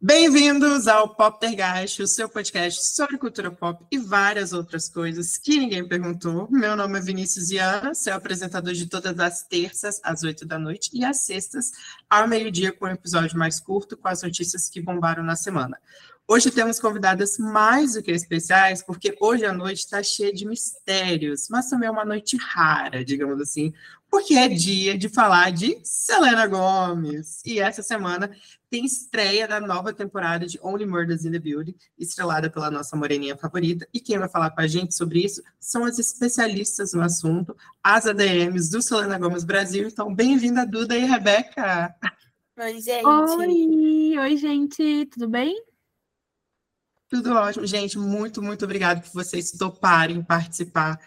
Bem-vindos ao Poptergeist, o seu podcast sobre cultura pop e várias outras coisas que ninguém perguntou. Meu nome é Vinícius Iana, sou apresentador de todas as terças às oito da noite e às sextas ao meio-dia com um episódio mais curto com as notícias que bombaram na semana. Hoje temos convidadas mais do que especiais, porque hoje a noite está cheia de mistérios, mas também é uma noite rara, digamos assim, porque é dia de falar de Selena Gomez. E essa semana tem estreia da nova temporada de Only Murders in the Building, estrelada pela nossa moreninha favorita. E quem vai falar com a gente sobre isso são as especialistas no assunto, as ADMs do Selena Gomez Brasil. Então, bem-vinda, Duda e Rebeca. Oi, gente. Oi, oi, gente, tudo bem? Tudo ótimo. Gente, muito, muito obrigada por vocês toparem participar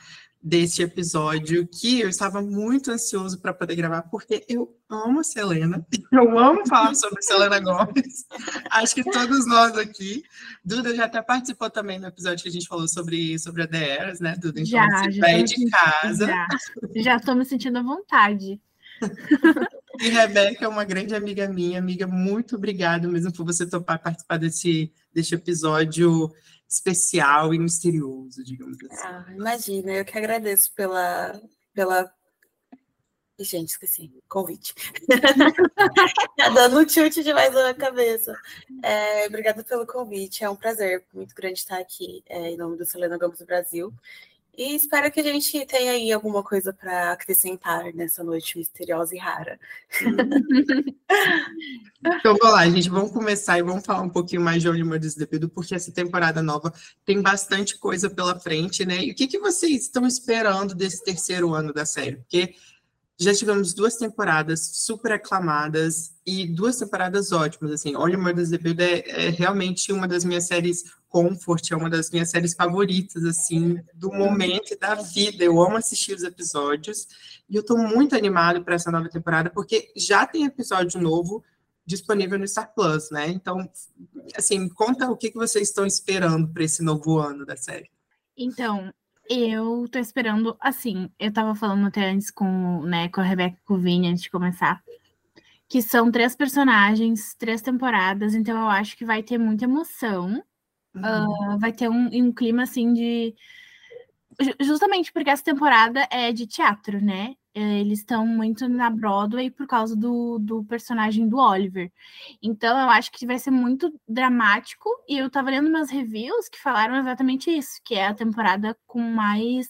deste episódio que eu estava muito ansioso para poder gravar, porque eu amo a Selena, eu amo falar sobre Selena Gomes, acho que todos nós aqui. Duda já até participou também no episódio que a gente falou sobre, sobre a DRs, né, Duda? Então, já, já vai de casa. Já, já estou me sentindo à vontade. e Rebeca é uma grande amiga minha, amiga, muito obrigada mesmo por você topar participar desse, desse episódio especial e misterioso, digamos assim. Ah, imagina, eu que agradeço pela. pela... Gente, esqueci, convite. tá dando um chute demais na minha cabeça. É, obrigada pelo convite, é um prazer muito grande estar aqui é, em nome do Selena Gomes do Brasil. E espero que a gente tenha aí alguma coisa para acrescentar nessa noite misteriosa e rara. então, vamos lá, gente. Vamos começar e vamos falar um pouquinho mais de Only Murders Building, porque essa temporada nova tem bastante coisa pela frente, né? E o que, que vocês estão esperando desse terceiro ano da série? Porque já tivemos duas temporadas super aclamadas e duas temporadas ótimas, assim. Only Murders the Building é, é realmente uma das minhas séries Comfort é uma das minhas séries favoritas, assim, do momento e da vida. Eu amo assistir os episódios e eu tô muito animado para essa nova temporada, porque já tem episódio novo disponível no Star Plus, né? Então, assim, conta o que, que vocês estão esperando para esse novo ano da série. Então, eu tô esperando, assim, eu tava falando até antes com, né, com a Rebeca e com o Vini antes de começar, que são três personagens, três temporadas, então eu acho que vai ter muita emoção Uhum. Uh, vai ter um, um clima assim de. Justamente porque essa temporada é de teatro, né? É, eles estão muito na Broadway por causa do, do personagem do Oliver. Então, eu acho que vai ser muito dramático. E eu tava lendo umas reviews que falaram exatamente isso: que é a temporada com mais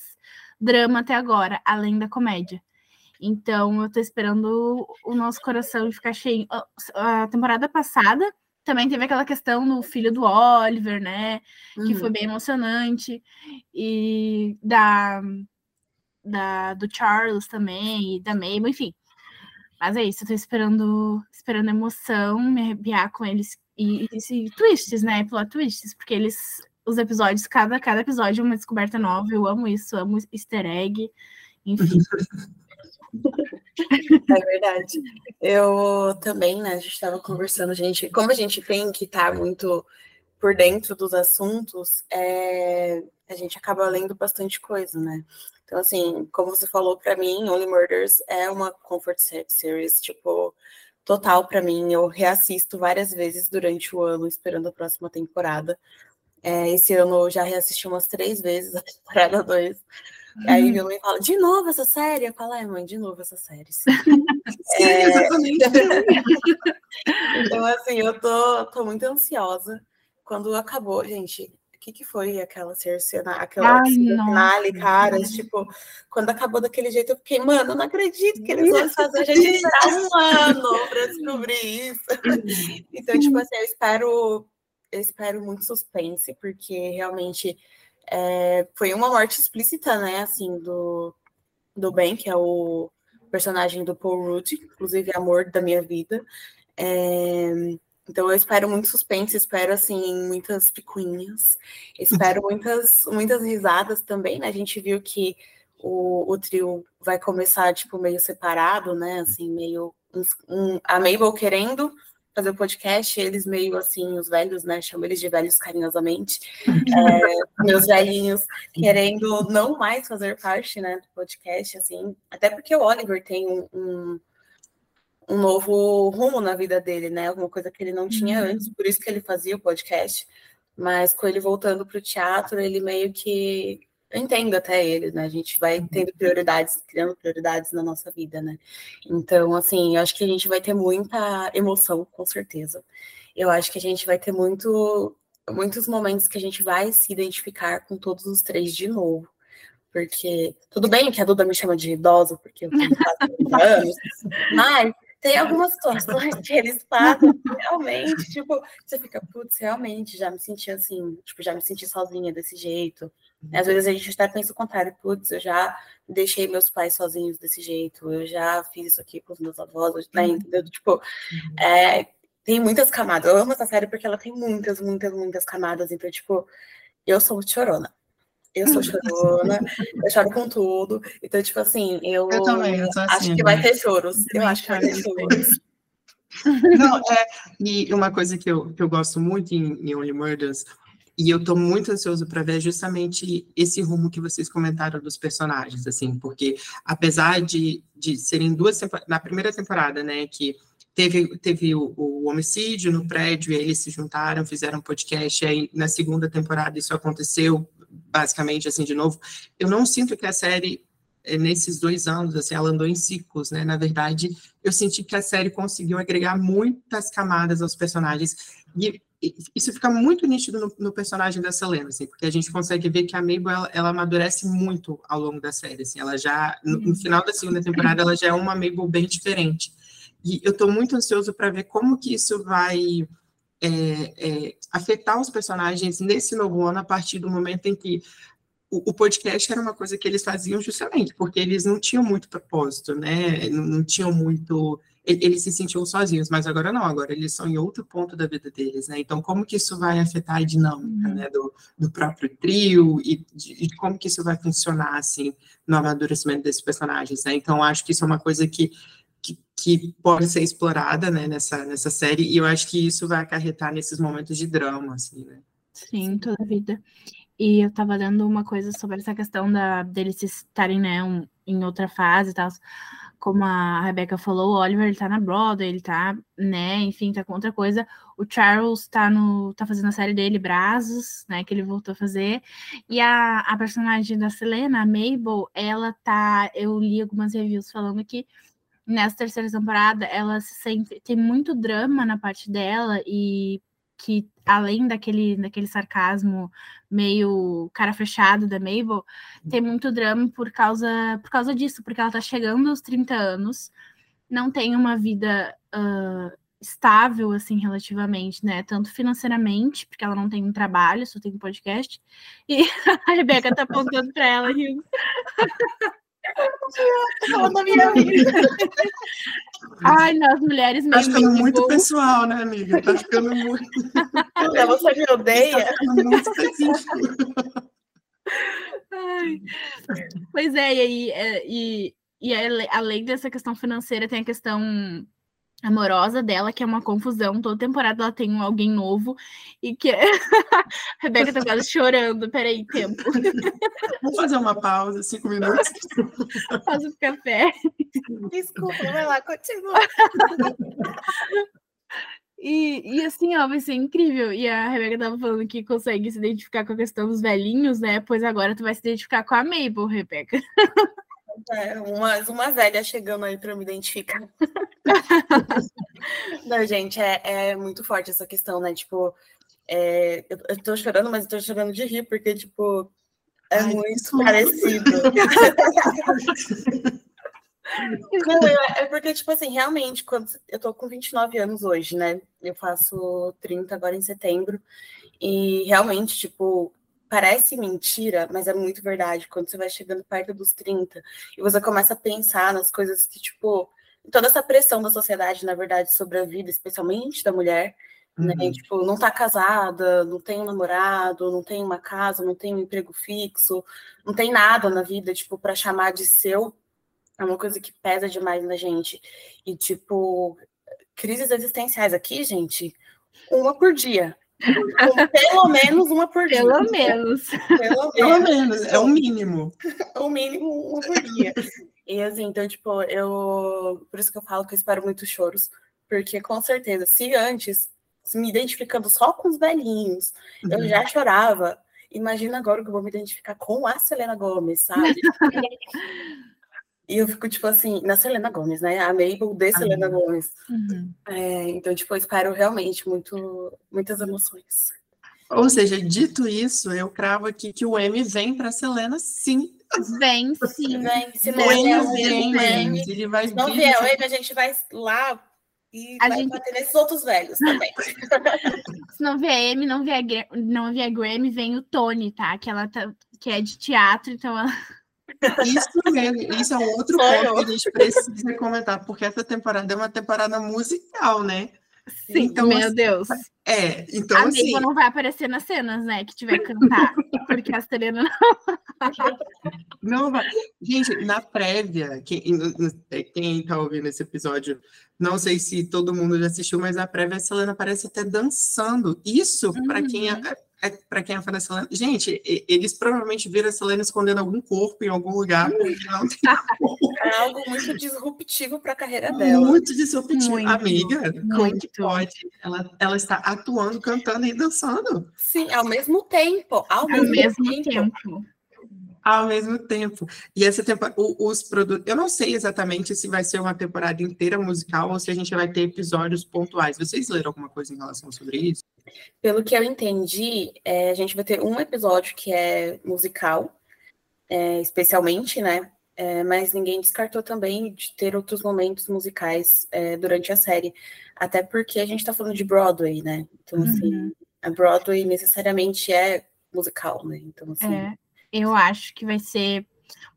drama até agora, além da comédia. Então, eu tô esperando o nosso coração ficar cheio. A temporada passada também teve aquela questão do filho do Oliver, né? Uhum. Que foi uhum. bem emocionante. E da, da do Charles também, e da Mabel, enfim. Mas é isso, eu tô esperando, esperando emoção, me arrepiar com eles. E, e, e twists, né? Plot twists, porque eles. Os episódios, cada, cada episódio é uma descoberta nova. Eu amo isso, amo easter egg, enfim. É verdade. Eu também, né? A gente estava conversando, gente. Como a gente tem que estar tá muito por dentro dos assuntos, é, a gente acaba lendo bastante coisa, né? Então, assim, como você falou para mim, Only Murders é uma comfort series, tipo, total para mim. Eu reassisto várias vezes durante o ano, esperando a próxima temporada. É, esse ano eu já reassisti umas três vezes a temporada 2. Uhum. Aí minha mãe fala, de novo essa série? Eu falo, é, mãe, de novo essa série. Sim, sim é... exatamente. então, assim, eu tô, tô muito ansiosa. Quando acabou, gente, que, que foi aquela cena, aquela finale, caras? Tipo, quando acabou daquele jeito, eu fiquei, mano, eu não acredito que eles vão fazer a gente esperar um ano para descobrir isso. então, tipo assim, eu espero, eu espero muito suspense, porque realmente é, foi uma morte explícita, né, assim, do, do Ben, que é o personagem do Paul Rudd, inclusive amor da minha vida. É, então eu espero muito suspense, espero assim muitas picuinhas, espero muitas muitas risadas também, né? A gente viu que o, o trio vai começar tipo meio separado, né? Assim meio um, a Mabel querendo fazer o podcast, eles meio assim, os velhos, né? Chamo eles de velhos carinhosamente. É, meus velhinhos querendo não mais fazer parte, né, do podcast, assim. Até porque o Oliver tem um, um um novo rumo na vida dele, né? Alguma coisa que ele não tinha Uhum. antes, por isso que ele fazia o podcast. Mas com ele voltando para o teatro, ele meio que. Eu entendo até ele, né? A gente vai tendo prioridades, criando prioridades na nossa vida, né? Então, assim, eu acho que a gente vai ter muita emoção, com certeza. Eu acho que a gente vai ter muito, muitos momentos que a gente vai se identificar com todos os três de novo. Porque tudo bem que a Duda me chama de idosa, porque eu tenho quase 30 anos, mas tem algumas situações que eles que realmente, tipo, você fica, putz, realmente, já me senti assim, tipo, já me senti sozinha desse jeito. Às vezes a gente até pensa o contrário, putz, eu já deixei meus pais sozinhos desse jeito, eu já fiz isso aqui com os meus avós, né, entendeu? Tipo, é, tem muitas camadas. Eu amo essa série porque ela tem muitas, muitas, muitas camadas. Então, tipo, eu sou muito chorona. Eu sou chorona, eu choro com tudo. Então, tipo assim, eu, Eu também, eu sou acho assim, que vai ter choros. Eu acho que vai ter choro choros. Não, é, e uma coisa que eu, que eu gosto muito em, em Only Murders, e eu tô muito ansioso para ver é justamente esse rumo que vocês comentaram dos personagens, assim, porque apesar de, de serem duas na primeira temporada, né, que teve, teve o, o homicídio no prédio, e aí eles se juntaram, fizeram um podcast, e aí na segunda temporada isso aconteceu, basicamente, assim, de novo, eu não sinto que a série eh, nesses dois anos, assim, ela andou em ciclos, né? Na verdade, eu senti que a série conseguiu agregar muitas camadas aos personagens e isso fica muito nítido no, no personagem da Selena, assim, porque a gente consegue ver que a Mabel ela, ela amadurece muito ao longo da série, assim, ela já no, no final da segunda temporada ela já é uma Mabel bem diferente. E eu estou muito ansioso para ver como que isso vai é, é, afetar os personagens nesse novo ano a partir do momento em que o, podcast era uma coisa que eles faziam justamente porque eles não tinham muito propósito, né? Não, não tinham muito eles se sentiam sozinhos, mas agora não, agora eles são em outro ponto da vida deles, né? Então, como que isso vai afetar a dinâmica, uhum. né, do, do próprio trio e de, de, como que isso vai funcionar, assim, no amadurecimento desses personagens, né? Então, acho que isso é uma coisa que, que, que, pode ser explorada, né, nessa, nessa série, e eu acho que isso vai acarretar nesses momentos de drama, assim, né? Sim, toda a vida. E eu tava lendo uma coisa sobre essa questão da, deles estarem, né, um, em outra fase e tal como a Rebecca falou, o Oliver ele tá na Broadway, ele tá, né, enfim, tá com outra coisa. O Charles tá no tá fazendo a série dele Brazos, né, que ele voltou a fazer. E a, a personagem da Selena, a Mabel, ela tá, eu li algumas reviews falando que nessa terceira temporada ela se sente tem muito drama na parte dela e que além daquele, daquele sarcasmo meio cara fechado da Mabel, tem muito drama por causa, por causa disso, porque ela tá chegando aos 30 anos, não tem uma vida uh, estável, assim, relativamente, né? Tanto financeiramente, porque ela não tem um trabalho, só tem um podcast, e a Rebeca tá apontando pra ela, rindo. da minha vida. Ai, nós mulheres Tá meio ficando muito pessoal, né, amiga? Tá ficando muito. Você me odeia? Tá ficando muito específico. Ai. Pois é, e aí, é, e, e além dessa questão financeira, tem a questão amorosa dela, que é uma confusão. Toda temporada ela tem alguém novo e que a Rebeca tá quase chorando. Peraí, tempo. Vamos fazer uma pausa, cinco minutos. Faz o café. Desculpa, vai lá, continua. E, e assim, ó, vai ser incrível. E a Rebeca tava falando que consegue se identificar com a questão dos velhinhos, né? Pois agora tu vai se identificar com a Mabel, Rebeca. É, uma, uma velha chegando aí para me identificar. Não, gente, é, é, muito forte essa questão, né? Tipo, é, eu, eu tô chorando, mas eu tô chorando de rir, porque, tipo, é Ai, muito parecido. Não, é porque, tipo assim, realmente, quando eu tô com 29 anos hoje, né? Eu faço 30 agora em setembro. E realmente, tipo, parece mentira, mas é muito verdade. Quando você vai chegando perto dos 30 e você começa a pensar nas coisas que, tipo, toda essa pressão da sociedade, na verdade, sobre a vida, especialmente da mulher, uhum. né? Tipo, não tá casada, não tem um namorado, não tem uma casa, não tem um emprego fixo, não tem nada na vida, tipo, para chamar de seu. É uma coisa que pesa demais na gente. E, tipo, crises existenciais aqui, gente, uma por dia. Pelo menos uma por dia. Pelo menos. Pelo menos. Pelo menos, é o mínimo. o mínimo uma por dia. E assim, então, tipo, eu. Por isso que eu falo que eu espero muitos choros. Porque com certeza, se antes, se me identificando só com os velhinhos, uhum. eu já chorava. Imagina agora que eu vou me identificar com a Selena Gomes, sabe? e eu fico, tipo assim, na Selena Gomes, né? A Mabel de Selena uhum. Gomes. Uhum. É, então, tipo, eu espero realmente muito, muitas emoções. Ou seja, dito isso, eu cravo aqui que o M vem para Selena, sim. Vem, sim. Vem. Se não vier o M, vem. Ele vai Se não vier o M, a gente vai lá e a vai gente... bater nesses outros velhos também. Se não vier M, não vier, não vier Grammy, vem o Tony, tá? Que ela tá, que é de teatro, então ela... Isso mesmo, isso é um outro ponto que a gente precisa comentar, porque essa temporada é uma temporada musical, né? Sim, então, meu assim, Deus. É, então a assim... não vai aparecer nas cenas, né, que tiver que cantar, porque a Selena não... não vai. Gente, na prévia, quem, quem tá ouvindo esse episódio, não sei se todo mundo já assistiu, mas na prévia a Selena aparece até dançando. Isso, uhum. para quem é, é para quem é fã da Selena. Gente, eles provavelmente viram a Selena escondendo algum corpo em algum lugar. Não tem é algo muito disruptivo para a carreira dela. Muito disruptivo. Muito, Amiga, como que pode? Ela, ela está atuando, cantando e dançando. Sim, ao mesmo tempo. Ao, ao mesmo, mesmo tempo. tempo ao mesmo tempo. E essa temporada, os produtos, eu não sei exatamente se vai ser uma temporada inteira musical ou se a gente vai ter episódios pontuais. Vocês leram alguma coisa em relação sobre isso? Pelo que eu entendi, é, a gente vai ter um episódio que é musical, é, especialmente, né? É, mas ninguém descartou também de ter outros momentos musicais é, durante a série. Até porque a gente está falando de Broadway, né? Então, assim, uhum. a Broadway necessariamente é musical, né? Então, assim. É eu acho que vai ser.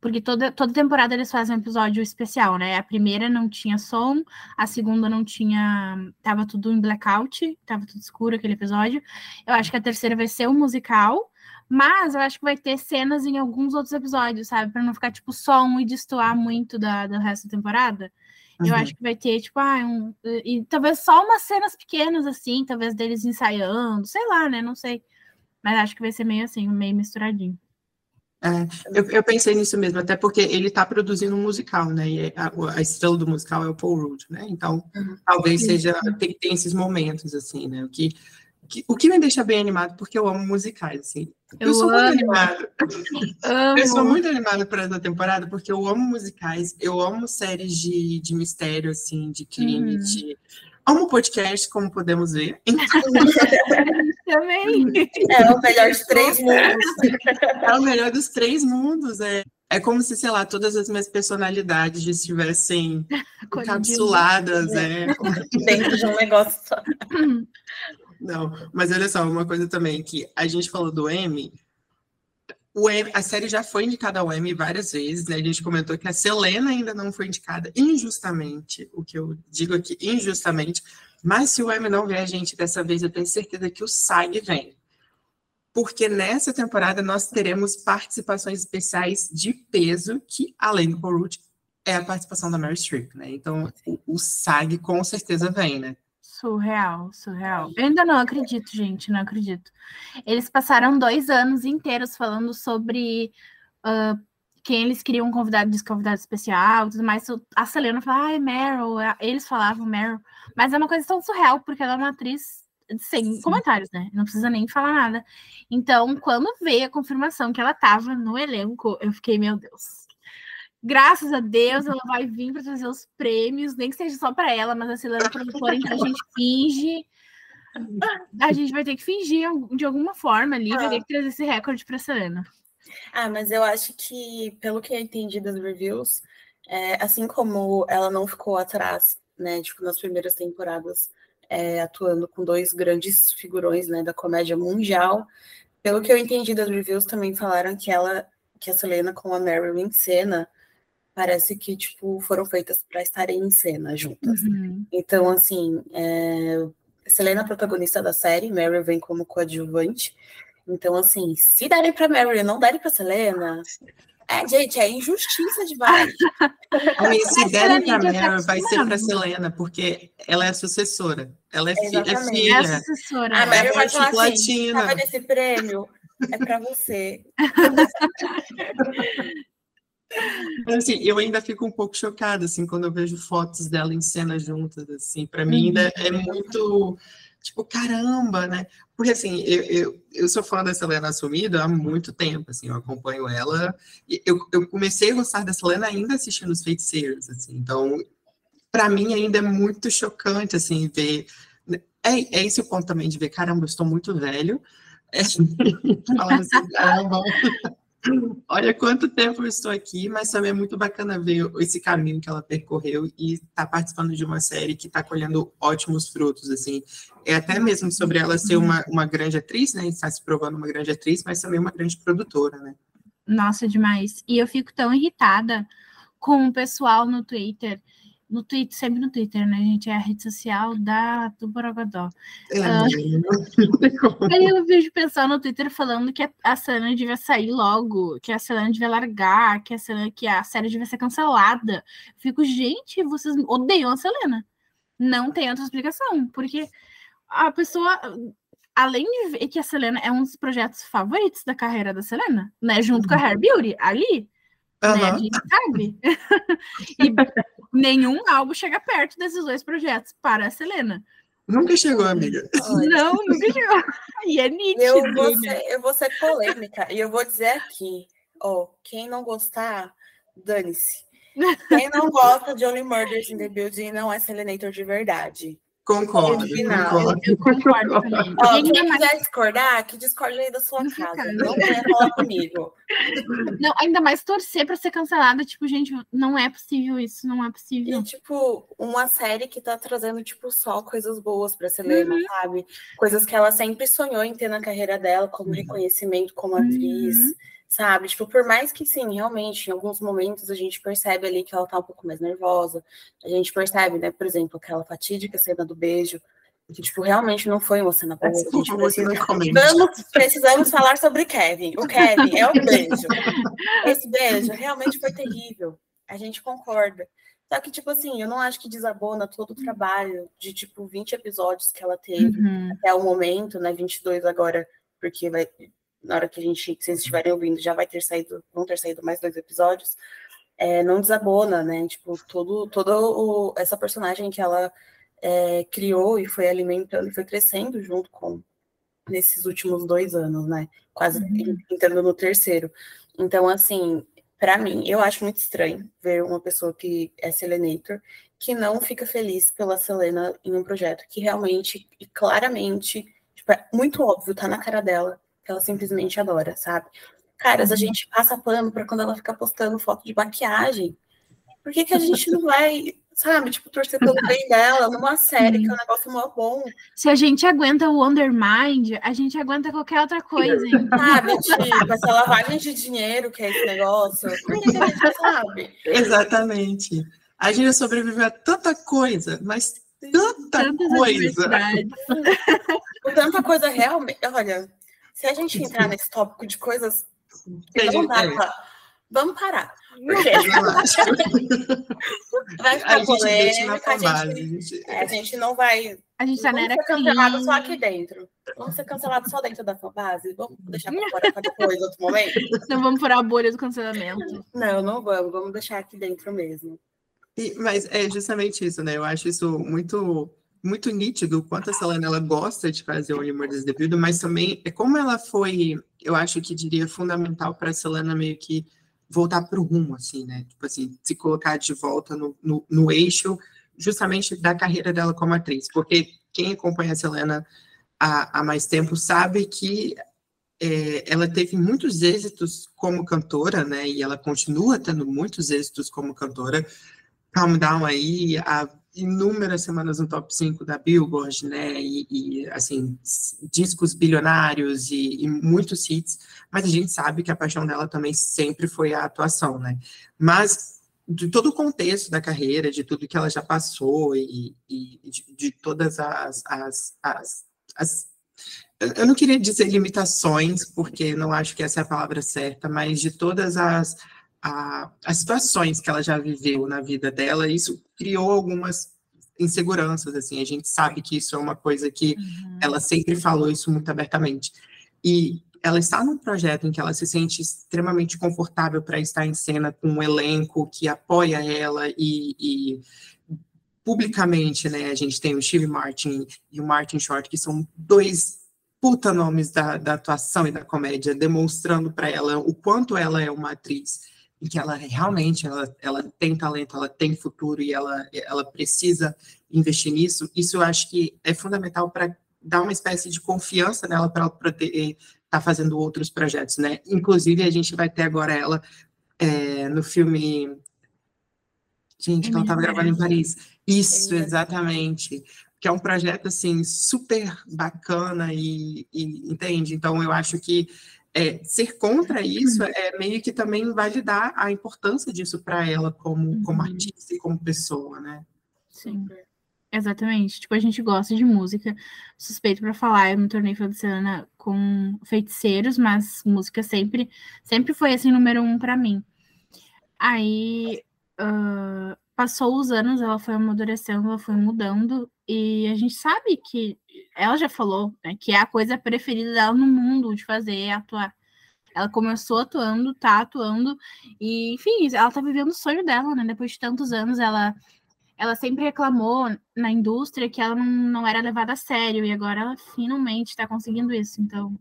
Porque toda, toda temporada eles fazem um episódio especial, né? A primeira não tinha som, a segunda não tinha. Tava tudo em blackout, tava tudo escuro aquele episódio. Eu acho que a terceira vai ser um musical, mas eu acho que vai ter cenas em alguns outros episódios, sabe? Para não ficar, tipo, só um e destoar muito da, do resto da temporada. Uhum. Eu acho que vai ter, tipo, ah, um, e talvez só umas cenas pequenas, assim, talvez deles ensaiando, sei lá, né? Não sei. Mas acho que vai ser meio assim, meio misturadinho. É, eu, eu, pensei nisso mesmo, até porque ele está produzindo um musical, né? E a, a, estrela do musical é o Paul Rudd, né? Então, uhum. talvez seja tem, tem, esses momentos assim, né? O que, que, o que me deixa bem animado, porque eu amo musicais, assim. Eu, eu sou amo. muito animada. Eu sou muito animada por essa temporada, porque eu amo musicais, eu amo séries de, de mistério, assim, de crime, uhum. de Amo podcast, como podemos ver. Também. É o melhor dos três mundos. É o melhor dos três mundos. É, é como se, sei lá, todas as minhas personalidades estivessem encapsuladas. É. Dentro de um negócio só. Não, mas olha só, uma coisa também que a gente falou do M, o Emmy, a série já foi indicada ao Emmy várias vezes, né? A gente comentou que a Selena ainda não foi indicada injustamente, o que eu digo aqui injustamente, mas se o Emmy não vier, gente, dessa vez eu tenho certeza que o SAG vem. Porque nessa temporada nós teremos participações especiais de peso, que além do Paul é a participação da Mary Streep, né? Então o, o SAG com certeza vem, né? Surreal, surreal. Eu ainda não acredito, gente, não acredito. Eles passaram dois anos inteiros falando sobre uh, quem eles queriam convidar de convidado especial, tudo mais. A Selena fala, ai, Meryl. Eles falavam Meryl. Mas é uma coisa tão surreal, porque ela é uma atriz sem Sim. comentários, né? Não precisa nem falar nada. Então, quando veio a confirmação que ela estava no elenco, eu fiquei, meu Deus Graças a Deus, ela vai vir para trazer os prêmios, nem que seja só para ela, mas assim, ela é produtora, então a gente finge. A gente vai ter que fingir de alguma forma ali, vai ter que trazer esse recorde para Selena. Ah, mas eu acho que, pelo que eu entendi das reviews, é, assim como ela não ficou atrás, né, tipo, nas primeiras temporadas, é, atuando com dois grandes figurões, né, da comédia mundial, pelo que eu entendi das reviews, também falaram que ela, que a Selena com a Marilyn cena parece que tipo foram feitas para estarem em cena juntas. Uhum. Então, assim, é... Selena é a protagonista da série, Mary vem como coadjuvante. Então, assim, se derem para Mary e não derem para Selena, é, gente, é injustiça demais. se derem para Mary, vai ser para Selena, porque ela é a sucessora. Ela é, fi é filha. É a sucessora. A Mary é vai falar assim, tava nesse prêmio, é para você. assim, eu ainda fico um pouco chocada, assim, quando eu vejo fotos dela em cena juntas, assim, para mim ainda é uhum. muito, tipo, caramba, né? Porque, assim, eu, eu, eu sou fã da Selena Assumida há muito tempo, assim, eu acompanho ela, eu, eu comecei a gostar da Selena ainda assistindo os Feiticeiros, assim, então, para mim ainda é muito chocante, assim, ver... É, é esse o ponto também de ver, caramba, eu estou muito velho, é, falando assim, caramba... Olha quanto tempo eu estou aqui, mas também é muito bacana ver esse caminho que ela percorreu e estar tá participando de uma série que está colhendo ótimos frutos, assim. É até mesmo sobre ela ser uma, uma grande atriz, né? Está se provando uma grande atriz, mas também uma grande produtora, né? Nossa, demais. E eu fico tão irritada com o pessoal no Twitter no Twitter, sempre no Twitter, né, gente? É a rede social da do Borogodó. É, uh, aí eu vejo pessoal no Twitter falando que a Selena devia sair logo, que a Selena devia largar, que a, Selena, que a série devia ser cancelada. fico, gente, vocês odeiam a Selena. Não tem outra explicação, porque a pessoa, além de ver que a Selena é um dos projetos favoritos da carreira da Selena, né? Junto uhum. com a Hair Beauty, ali, Uhum. Né? A gente sabe. e nenhum álbum chega perto desses dois projetos para a Selena. Nunca chegou, amiga. Não, nunca chegou. E é nítido. Eu vou, ser, eu vou ser polêmica e eu vou dizer aqui, ó, quem não gostar, dane-se. Quem não gosta de Only Murders in the Building não é Selenator de verdade. Concordo. concordo. Eu concordo também. Ó, quem quiser mais... discordar, que discorde aí da sua casa. Não venha falar comigo. Não, ainda mais torcer para ser cancelada. Tipo, gente, não é possível isso, não é possível. E, tipo, uma série que tá trazendo, tipo, só coisas boas pra Selena, uhum. sabe? Coisas que ela sempre sonhou em ter na carreira dela, como uhum. reconhecimento como atriz. Uhum sabe? Tipo, por mais que sim, realmente, em alguns momentos a gente percebe ali que ela tá um pouco mais nervosa, a gente percebe, né, por exemplo, aquela fatídica cena do beijo, que, tipo, realmente não foi uma cena boa. A gente precisa... Vamos, precisamos falar sobre Kevin. O Kevin é o beijo. Esse beijo realmente foi terrível. A gente concorda. Só que, tipo assim, eu não acho que desabona todo o trabalho de, tipo, 20 episódios que ela teve uhum. até o momento, né? 22 agora, porque vai, na hora que a gente, que vocês estiverem ouvindo, já vai ter saído, vão ter saído mais dois episódios, é, não desabona, né? Tipo, todo, todo essa personagem que ela é, criou e foi alimentando e foi crescendo junto com nesses últimos dois anos, né? Quase uhum. entrando no terceiro. Então, assim, para mim, eu acho muito estranho ver uma pessoa que é Selenator que não fica feliz pela Selena em um projeto que realmente e claramente, tipo, é muito óbvio, tá na cara dela ela simplesmente adora, sabe? Caras, a uhum. gente passa pano para quando ela fica postando foto de maquiagem. Por que, que a gente não vai, sabe, tipo, torcer pelo bem dela numa série que é um negócio mó bom? Se a gente aguenta o Undermind, a gente aguenta qualquer outra coisa, hein? Sabe, tipo, essa lavagem de dinheiro que é esse negócio. Por que, que a gente sabe? Exatamente. A gente sobreviveu a tanta coisa, mas tanta Tantas coisa. tanta coisa realmente. Olha, se a gente entrar nesse tópico de coisas que não dá pra... Vamos parar. Porque vai ficar polêmica, a gente, é, a gente não vai. A gente tá vamos ser cancelado só aqui dentro. Vamos ser cancelados só dentro da fanbase. Vamos deixar pra fora para depois, outro momento. Não vamos furar a bolha do cancelamento. Não, não vamos. Vamos deixar aqui dentro mesmo. E, mas é justamente isso, né? Eu acho isso muito muito nítido o quanto a Selena gosta de fazer o Only Murders devido, mas também é como ela foi, eu acho que diria fundamental para a Selena meio que voltar para o rumo, assim, né? Tipo assim, se colocar de volta no, no, no, eixo justamente da carreira dela como atriz, porque quem acompanha a Selena há, há mais tempo sabe que é, ela teve muitos êxitos como cantora, né? E ela continua tendo muitos êxitos como cantora. Calm Down aí, a inúmeras semanas no top 5 da Billboard, né, e, e assim, discos bilionários e, e, muitos hits, mas a gente sabe que a paixão dela também sempre foi a atuação, né, mas de todo o contexto da carreira, de tudo que ela já passou e, e de, de, todas as, as, as, as eu não queria dizer limitações, porque não acho que essa é a palavra certa, mas de todas as, a, as situações que ela já viveu na vida dela, isso criou algumas inseguranças, assim, a gente sabe que isso é uma coisa que uhum. ela sempre falou isso muito abertamente. E ela está num projeto em que ela se sente extremamente confortável para estar em cena com um elenco que apoia ela e, e publicamente, né, a gente tem o Steve Martin e o Martin Short, que são dois puta nomes da, da atuação e da comédia, demonstrando para ela o quanto ela é uma atriz e que ela realmente ela, ela tem talento, ela tem futuro e ela, ela precisa investir nisso, isso eu acho que é fundamental para dar uma espécie de confiança nela para ela poder estar tá fazendo outros projetos, né? Inclusive, a gente vai ter agora ela é, no filme. Gente, que ela estava gravando em Paris. Isso, exatamente. Que é um projeto, assim, super bacana e, e entende? Então, eu acho que é, ser contra isso é meio que também validar a importância disso para ela como, como uhum. artista e como pessoa, né? Sim. Exatamente. Tipo, a gente gosta de música. Suspeito para falar, eu me tornei fã com feiticeiros, mas música sempre, sempre foi assim número um para mim. Aí uh, passou os anos, ela foi amadurecendo, ela foi mudando, e a gente sabe que ela já falou né, que é a coisa preferida dela no mundo de fazer é atuar. Ela começou atuando, tá atuando, e enfim, ela tá vivendo o sonho dela, né? Depois de tantos anos, ela ela sempre reclamou na indústria que ela não, não era levada a sério, e agora ela finalmente está conseguindo isso. Então,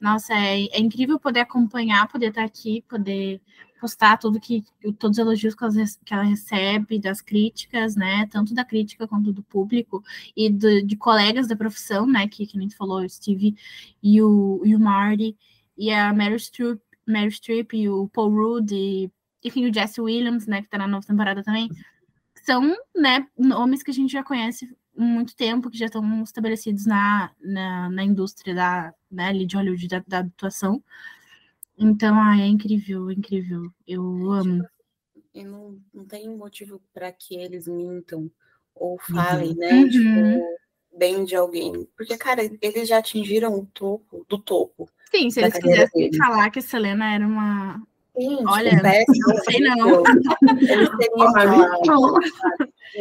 nossa, é, é, incrível poder acompanhar, poder estar tá aqui, poder postar tudo que todos os elogios que ela, que ela recebe, das críticas, né? Tanto da crítica quanto do público e do, de colegas da profissão, né? Que, que nem tu falou, o Steve e o, e o Marty, e a Mary Streep, Mary Streep e o Paul Rudd, e, enfim, o Jesse Williams, né? Que tá na nova temporada também são né, nomes que a gente já conhece muito tempo, que já estão estabelecidos na, na, na indústria da, né, ali de Hollywood da, da atuação. Então, ah, é incrível, é incrível. Eu amo. E não, não tem motivo para que eles mintam ou falem, uhum. né? Uhum. Tipo, bem de alguém. Porque, cara, eles já atingiram o topo do topo. Sim, se eles quisessem falar que a Selena era uma Sim, Olha, não sei não.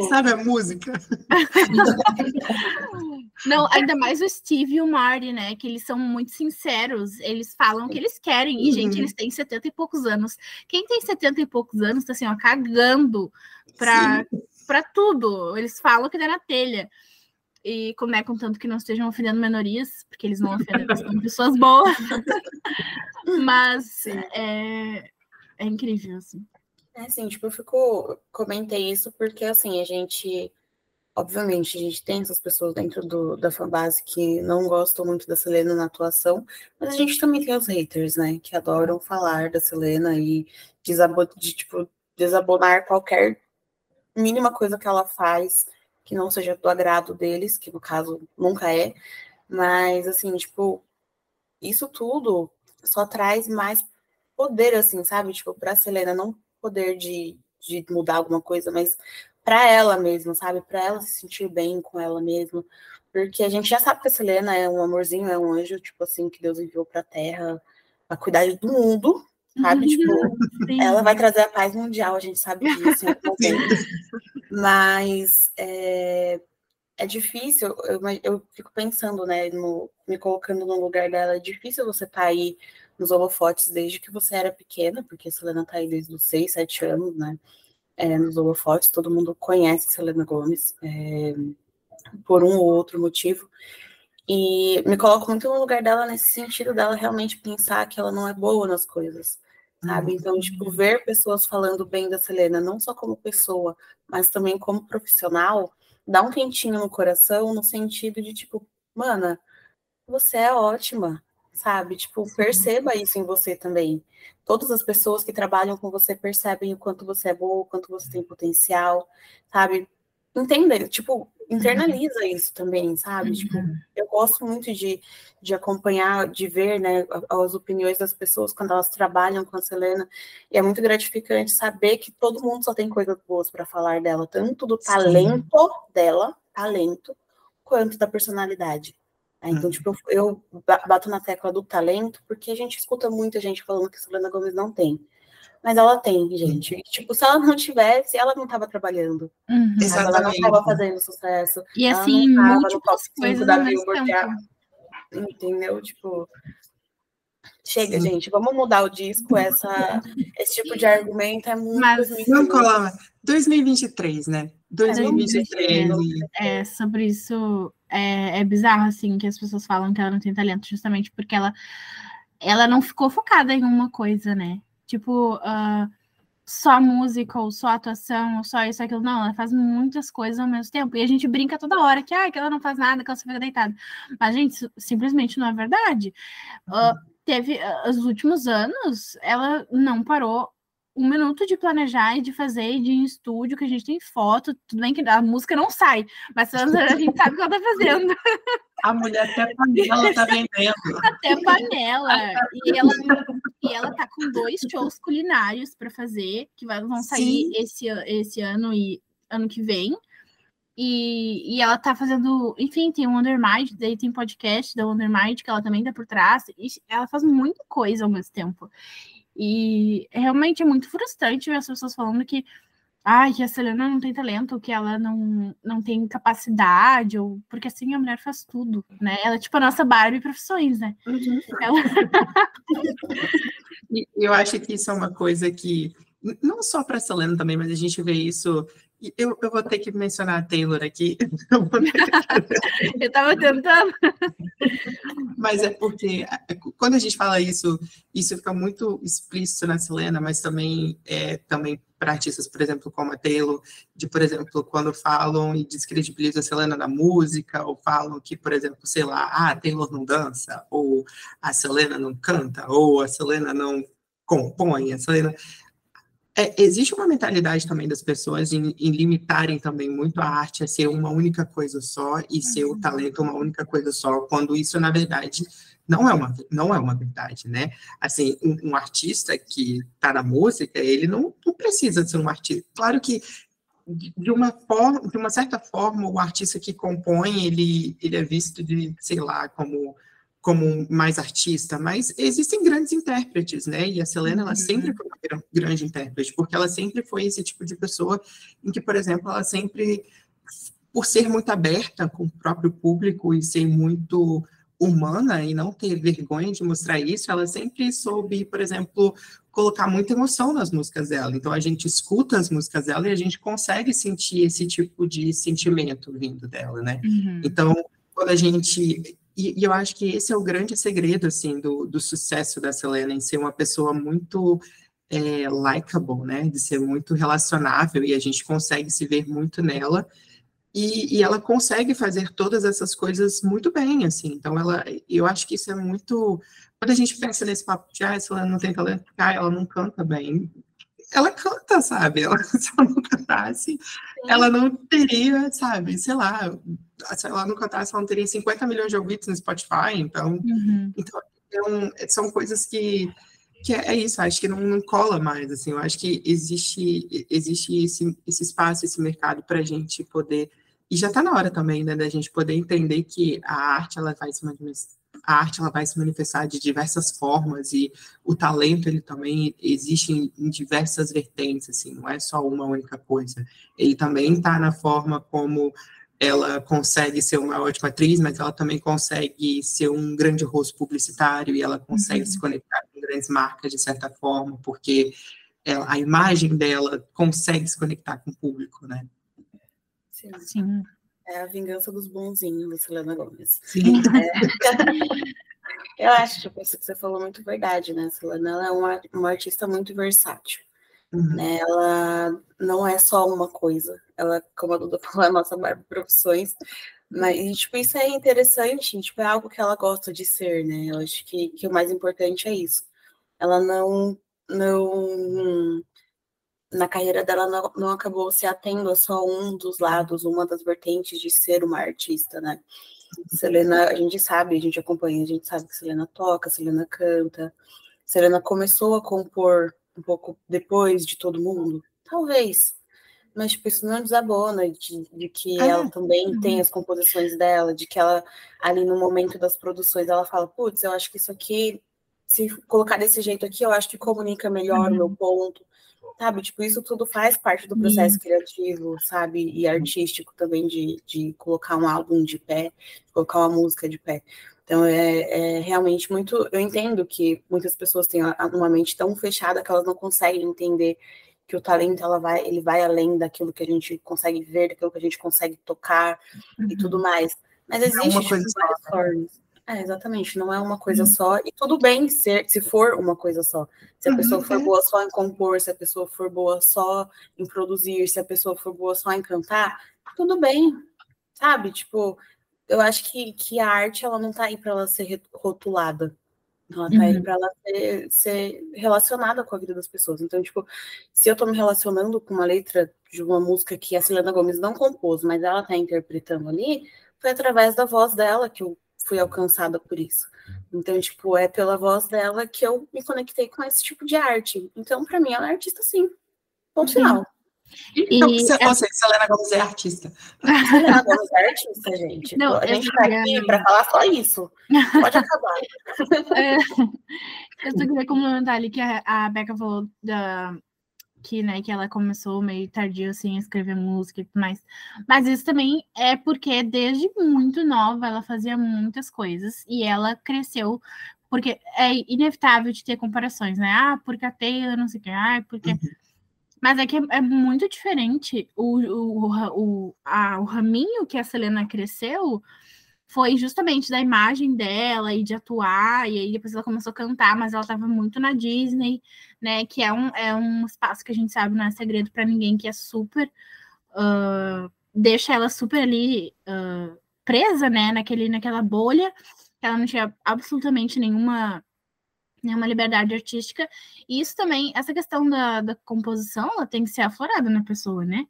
Sabe a música? Não, ainda mais o Steve e o Marty, né? Que eles são muito sinceros. Eles falam o que eles querem. E, uhum. gente, eles têm 70 e poucos anos. Quem tem 70 e poucos anos tá assim, ó, cagando pra, pra tudo. Eles falam que dá na telha. E como é, contanto que não estejam ofendendo minorias, porque eles não ofendem, são pessoas boas. Mas é, é incrível, assim. É assim, tipo, eu fico, comentei isso porque, assim, a gente, obviamente, a gente tem essas pessoas dentro do, da fanbase que não gostam muito da Selena na atuação, mas a gente também tem os haters, né, que adoram falar da Selena e desabo, de, tipo, desabonar qualquer mínima coisa que ela faz que não seja do agrado deles, que no caso nunca é, mas, assim, tipo, isso tudo só traz mais poder, assim, sabe? Tipo, pra Selena, não poder de, de mudar alguma coisa, mas para ela mesma, sabe? Para ela se sentir bem com ela mesma. Porque a gente já sabe que a Selena é um amorzinho, é um anjo, tipo assim, que Deus enviou pra Terra a cuidar do mundo, sabe? Tipo, Sim. ela vai trazer a paz mundial, a gente sabe disso Mas é, é difícil, eu, eu fico pensando, né, no, me colocando no lugar dela, é difícil você estar tá aí nos holofotes desde que você era pequena, porque a Selena tá aí desde os 6, 7 anos, né? É, nos holofotes, todo mundo conhece Selena Gomes é, por um ou outro motivo. E me coloco muito no lugar dela nesse sentido dela realmente pensar que ela não é boa nas coisas, sabe? Então, uhum. tipo, ver pessoas falando bem da Selena, não só como pessoa, mas também como profissional, dá um quentinho no coração, no sentido de, tipo, mana, você é ótima, sabe? Tipo, perceba isso em você também. Todas as pessoas que trabalham com você percebem o quanto você é boa, o quanto você tem potencial, sabe? Entenda, tipo, internaliza isso também, sabe? Tipo, uhum. eu gosto muito de, de acompanhar, de ver, né, as opiniões das pessoas quando elas trabalham com a Selena, e é muito gratificante saber que todo mundo só tem coisas boas para falar dela, tanto do talento Sim. dela, talento, quanto da personalidade. É, então, uhum. tipo, eu, eu bato na tecla do talento, porque a gente escuta muita gente falando que a Selena Gomes não tem. Mas ela tem, gente. E, tipo, se ela não tivesse, ela não estava trabalhando. Uhum. Ela não estava fazendo sucesso. E assim, múltiplas coisas da tempo. Entendeu? Tipo, chega, gente, vamos mudar o disco. Essa, esse tipo de argumento é muito. Mas não cola. 2023, né? 2023. É, sobre isso é, é bizarro, assim, que as pessoas falam que ela não tem talento, justamente porque ela, ela não ficou focada em uma coisa, né? Tipo, uh, só música, ou só atuação, ou só isso, aquilo. Não, ela faz muitas coisas ao mesmo tempo. E a gente brinca toda hora que, ah, que ela não faz nada, que ela só fica deitada. Mas, gente, simplesmente não é verdade. Uh, teve, uh, os últimos anos, ela não parou um minuto de planejar e de fazer, de ir em estúdio, que a gente tem foto, tudo bem que a música não sai, mas a gente sabe o que ela tá fazendo. A mulher até panela tá vendendo. Até panela. E ela, e ela tá com dois shows culinários para fazer, que vão sair esse, esse ano e ano que vem. E, e ela tá fazendo, enfim, tem o Undermind, daí tem podcast da Undermind, que ela também tá por trás, e ela faz muita coisa ao mesmo tempo. E realmente é muito frustrante ver as pessoas falando que, ah, que a Selena não tem talento, que ela não, não tem capacidade, ou porque assim a mulher faz tudo, né? Ela é tipo a nossa Barbie profissões, né? Uhum. Ela... Eu acho que isso é uma coisa que, não só para a Selena também, mas a gente vê isso eu, eu vou ter que mencionar a Taylor aqui. eu estava tentando. Mas é porque é, quando a gente fala isso, isso fica muito explícito na Selena, mas também é também para artistas, por exemplo, como a Taylor, de, por exemplo, quando falam e descredibilizam a Selena na música, ou falam que, por exemplo, sei lá, ah, a Taylor não dança, ou a Selena não canta, ou a Selena não compõe, a Selena é, existe uma mentalidade também das pessoas em, em, limitarem também muito a arte a ser uma única coisa só e ser o uhum. talento uma única coisa só, quando isso, na verdade, não é uma, não é uma verdade, né? Assim, um, um artista que está na música, ele não, não, precisa ser um artista. Claro que de uma forma, de uma certa forma, o artista que compõe, ele, ele é visto de, sei lá, como como mais artista, mas existem grandes intérpretes, né? E a Selena, ela sempre foi uma grande intérprete, porque ela sempre foi esse tipo de pessoa em que, por exemplo, ela sempre, por ser muito aberta com o próprio público e ser muito humana e não ter vergonha de mostrar isso, ela sempre soube, por exemplo, colocar muita emoção nas músicas dela. Então a gente escuta as músicas dela e a gente consegue sentir esse tipo de sentimento vindo dela, né? Uhum. Então, quando a gente e, e, eu acho que esse é o grande segredo, assim, do, do sucesso da Selena, em ser uma pessoa muito é, likable, né? De ser muito relacionável e a gente consegue se ver muito nela. E, e, ela consegue fazer todas essas coisas muito bem, assim. Então, ela, eu acho que isso é muito. Quando a gente pensa nesse papo de, ah, essa não tem talento, ah, ela não canta bem. Ela canta, sabe? Ela, se ela não cantasse, ela não teria, sabe? Sei lá, se ela não cantasse, ela não teria 50 milhões de ouvintes no Spotify, então, uhum. então, então são coisas que, que é, é, isso, acho que não, não, cola mais, assim, eu acho que existe, existe esse, esse espaço, esse mercado para a gente poder, e já está na hora também, né, da gente poder entender que a arte, ela vai se manifestar, a arte ela vai se manifestar de diversas formas e o talento ele também existe em, em diversas vertentes assim não é só uma única coisa ele também está na forma como ela consegue ser uma ótima atriz, mas ela também consegue ser um grande rosto publicitário e ela consegue uhum. se conectar com grandes marcas de certa forma, porque ela, a imagem dela consegue se conectar com o público, né? Sim. Sim. É a vingança dos bonzinhos da Selena Gomes. Sim. É, eu acho, tipo, isso que você falou muito verdade, né? A Selena ela é uma, uma artista muito versátil. Uhum. Né? Ela não é só uma coisa. Ela, como a Duda falou, é a nossa barba profissões. Mas, tipo, isso é interessante, tipo, é algo que ela gosta de ser, né? Eu acho que, que o mais importante é isso. Ela não, não na carreira dela não, não, acabou se atendo a só um dos lados, uma das vertentes de ser uma artista, né? Selena, a gente sabe, a gente acompanha, a gente sabe que Selena toca, Selena canta. Selena começou a compor um pouco depois de todo mundo? Talvez. Mas, tipo, isso não desabona de, de que ah, ela também uhum. tem as composições dela, de que ela, ali no momento das produções, ela fala, putz, eu acho que isso aqui, se colocar desse jeito aqui, eu acho que comunica melhor o uhum. meu ponto. Sabe, tipo, isso tudo faz parte do processo uhum. criativo, sabe, e artístico também, de, de colocar um álbum de pé, colocar uma música de pé. Então é, é, realmente muito. Eu entendo que muitas pessoas têm uma mente tão fechada que elas não conseguem entender que o talento ela vai, ele vai além daquilo que a gente consegue ver, daquilo que a gente consegue tocar uhum. e tudo mais. Mas existe é uma coisa tipo, várias formas. É, exatamente, não é uma coisa uhum. só. E tudo bem ser, se for uma coisa só. Se a uhum. pessoa for boa só em compor, se a pessoa for boa só em produzir, se a pessoa for boa só em cantar, tudo bem, sabe? Tipo, eu acho que, que a arte ela não tá aí para ela ser rotulada. Ela tá uhum. aí para ela ser, ser, relacionada com a vida das pessoas. Então, tipo, se eu tô me relacionando com uma letra de uma música que a Selena Gomes não compôs, mas ela tá interpretando ali, foi através da voz dela que eu fui alcançada por isso. Então, tipo, é pela voz dela que eu me conectei com esse tipo de arte. Então, para mim, ela é artista sim. Ponto uhum. final. Então, e, você, é... você, Selena Gomes é artista. Selena Gomes é artista, gente. Não, a gente tá aqui para falar só isso. Pode acabar. É, eu só queria complementar ali que a, a Becca falou da, que, né, que ela começou meio tardio assim a escrever música e tudo mais. Mas isso também é porque desde muito nova ela fazia muitas coisas e ela cresceu porque é inevitável de ter comparações, né? Ah, porque a Taylor, não sei o que, ah, porque uhum. Mas é que é, é muito diferente o, o, o, a, o raminho que a Selena cresceu foi justamente da imagem dela e de atuar, e aí depois ela começou a cantar, mas ela estava muito na Disney, né? Que é um, é um espaço que a gente sabe não é segredo para ninguém, que é super. Uh, deixa ela super ali uh, presa, né? Naquele, naquela bolha, que ela não tinha absolutamente nenhuma nenhuma liberdade artística. E isso também, essa questão da, da composição, ela tem que ser aflorada na pessoa, né?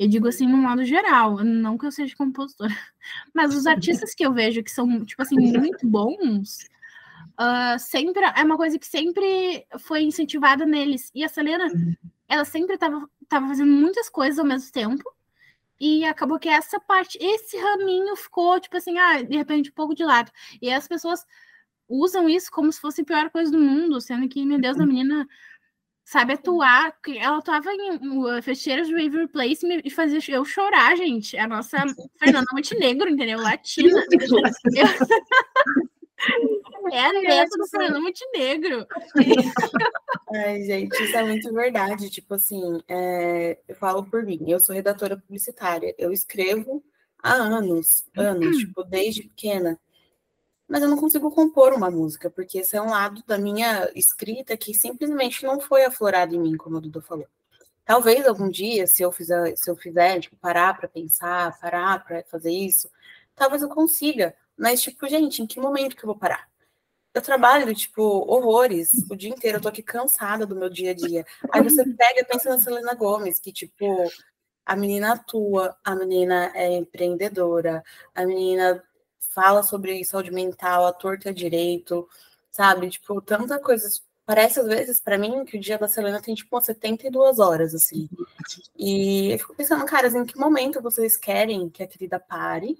Eu digo assim, no modo geral, não que eu seja compositora, mas os artistas que eu vejo que são, tipo assim, muito bons, uh, sempre é uma coisa que sempre foi incentivada neles. E a Selena, ela sempre estava tava fazendo muitas coisas ao mesmo tempo, e acabou que essa parte, esse raminho ficou, tipo assim, ah, de repente, um pouco de lado. E as pessoas usam isso como se fosse a pior coisa do mundo, sendo que, meu Deus, a menina sabe atuar. Ela atuava em uh, fecheiras de River Place e fazia eu chorar, gente. A nossa Fernanda Montenegro, entendeu? Latina. É a neta do Fernando Montenegro. Ai, gente, isso é muito verdade. Tipo assim, é... eu falo por mim, eu sou redatora publicitária, eu escrevo há anos, anos, tipo, desde pequena mas eu não consigo compor uma música, porque esse é um lado da minha escrita que simplesmente não foi aflorado em mim, como a Duda falou. Talvez algum dia, se eu fizer, se eu fizer, tipo, parar para pensar, parar para fazer isso, talvez eu consiga. Mas, tipo, gente, em que momento que eu vou parar? Eu trabalho, tipo, horrores o dia inteiro, eu tô aqui cansada do meu dia a dia. Aí você pega e pensa na Selena Gomes, que, tipo, a menina atua, a menina é empreendedora, a menina fala sobre saúde mental, a torta direito, sabe? Tipo, tanta coisa. Parece às vezes para mim que o dia da Selena tem tipo 72 horas, assim. E eu fico pensando, caras, em que momento vocês querem que a querida pare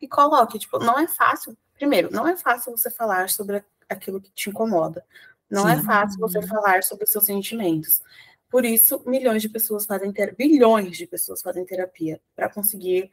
e coloque? Tipo, não é fácil. Primeiro, não é fácil você falar sobre aquilo que te incomoda. Não é Sim. é fácil você falar sobre os seus sentimentos. Por isso, milhões de pessoas fazem terapia, bilhões de pessoas fazem terapia para conseguir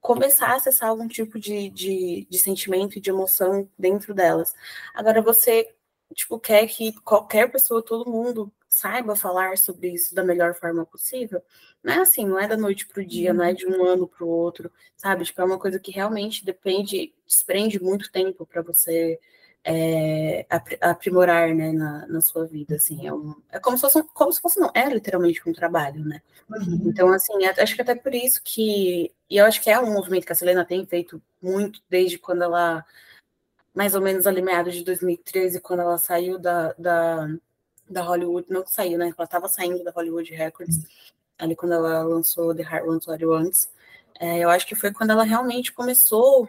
começar a acessar algum tipo de, de, de sentimento e de emoção dentro delas. Agora, você, tipo, quer que qualquer pessoa, todo mundo, saiba falar sobre isso da melhor forma possível? Não é assim, não é da noite para o dia, não é de um ano para o outro, sabe? Tipo, é uma coisa que realmente depende, desprende muito tempo para você é, aprimorar né, na, na sua vida, assim, é, um, é como se fosse, como se fosse, não, é literalmente um trabalho, né, uhum. então, assim, acho que até por isso que, e eu acho que é um movimento que a Selena tem feito muito desde quando ela, mais ou menos ali meados de 2013, quando ela saiu da, da, da Hollywood, não saiu, né, ela estava saindo da Hollywood Records, ali quando ela lançou The Heart Wants What It Wants, é, eu acho que foi quando ela realmente começou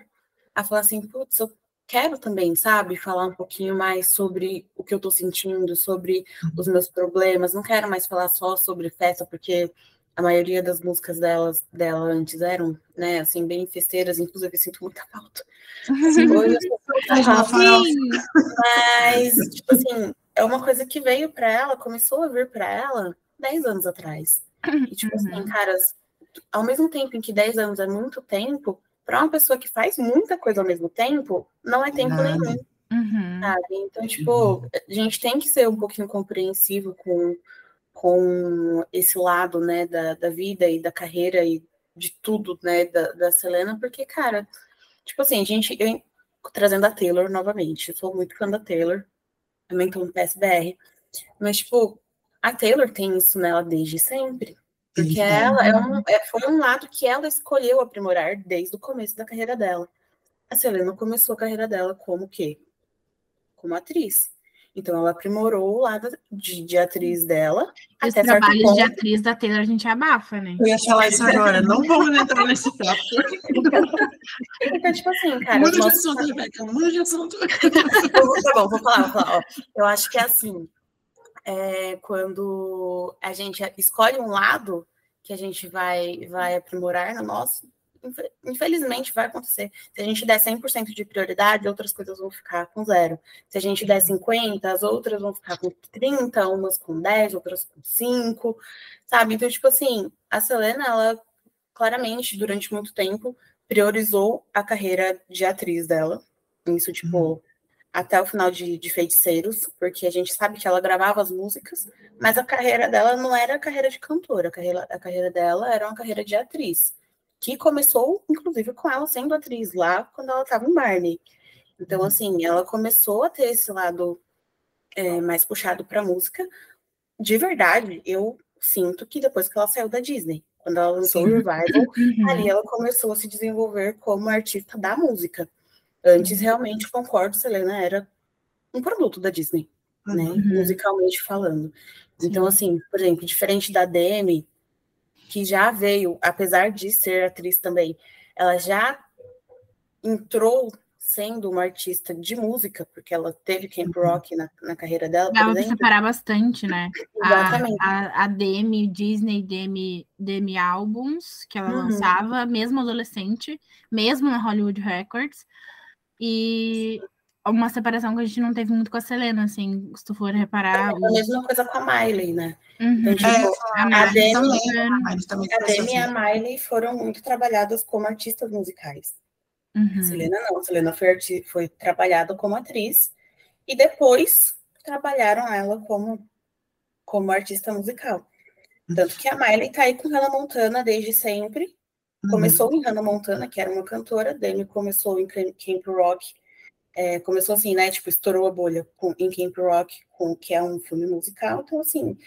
a falar assim, putz, eu quero também, sabe, falar um pouquinho mais sobre o que eu tô sentindo, sobre os meus problemas. Não quero mais falar só sobre festa, porque a maioria das músicas delas, dela antes eram, né, assim, bem festeiras, inclusive sinto muita falta. Hoje eu mas, tipo assim, é uma coisa que veio para ela, começou a vir para ela 10 anos atrás. E, tipo assim, uhum. caras, ao mesmo tempo em que 10 anos é muito tempo, para uma pessoa que faz muita coisa ao mesmo tempo, não é tempo Nada. nenhum. Uhum. Sabe? Então, tipo, a gente tem que ser um pouquinho compreensivo com, com esse lado, né, da, da vida e da carreira e de tudo, né, da, da Selena, porque, cara, tipo assim, a gente, eu, trazendo a Taylor novamente, eu sou muito fã da Taylor, também tô no PSBR, mas, tipo, a Taylor tem isso nela desde sempre. Porque ela é um, é, foi um lado que ela escolheu aprimorar desde o começo da carreira dela. A Selena começou a carreira dela como quê? Como atriz. Então ela aprimorou o lado de, de atriz dela. Os trabalhos ponto. de atriz da Taylor a gente abafa, né? Eu ia falar isso agora, não vamos entrar nesse papo. então, tipo assim, cara. Muda de assunto, Rebeca, muda de assunto. tá bom, vou falar, vou falar. Ó, eu acho que é assim é quando a gente escolhe um lado que a gente vai, vai aprimorar no nosso, infelizmente vai acontecer. Se a gente der 100% de prioridade, outras coisas vão ficar com zero. Se a gente der 50, as outras vão ficar com 30, umas com 10, outras com 5, sabe? Então, tipo assim, a Selena, ela claramente, durante muito tempo, priorizou a carreira de atriz dela. Isso, tipo, uhum até o final de, de, Feiticeiros, porque a gente sabe que ela gravava as músicas, mas a carreira dela não era a carreira de cantora, a carreira, a carreira dela era uma carreira de atriz, que começou, inclusive, com ela sendo atriz, lá quando ela estava em Barney. Então, uhum. assim, ela começou a ter esse lado é, mais puxado para música. De verdade, eu sinto que depois que ela saiu da Disney, quando ela lançou o Revival, uhum. ali ela começou a se desenvolver como artista da música. Antes, realmente, concordo, Selena era um produto da Disney, né? Uhum. Musicalmente falando. Então, assim, por exemplo, diferente da Demi, que já veio, apesar de ser atriz também, ela já entrou sendo uma artista de música, porque ela teve Camp uhum. Rock na, na carreira dela. Dá pra separar bastante, né? Exatamente. A, a, a Demi, Disney, Demi, Demi Albums, que ela uhum. lançava, mesmo adolescente, mesmo na Hollywood Records, e uma separação que a gente não teve muito com a Selena, assim, se tu for reparar. É a mesma coisa com a Miley, né? Uhum. Então, tipo, é, a, a Demi, também, a, Demi e a Miley foram muito trabalhadas como artistas musicais. Uhum. A Selena não, a Selena foi, foi trabalhada como atriz e depois trabalharam ela como, como artista musical. Tanto que a Miley tá aí com Hannah Montana desde sempre, Uhum. Começou em Hannah Montana, que era uma cantora, Demi começou em Camp Rock, é, começou assim, né, tipo, estourou a bolha com, em Camp Rock, com, que é um filme musical, então, assim,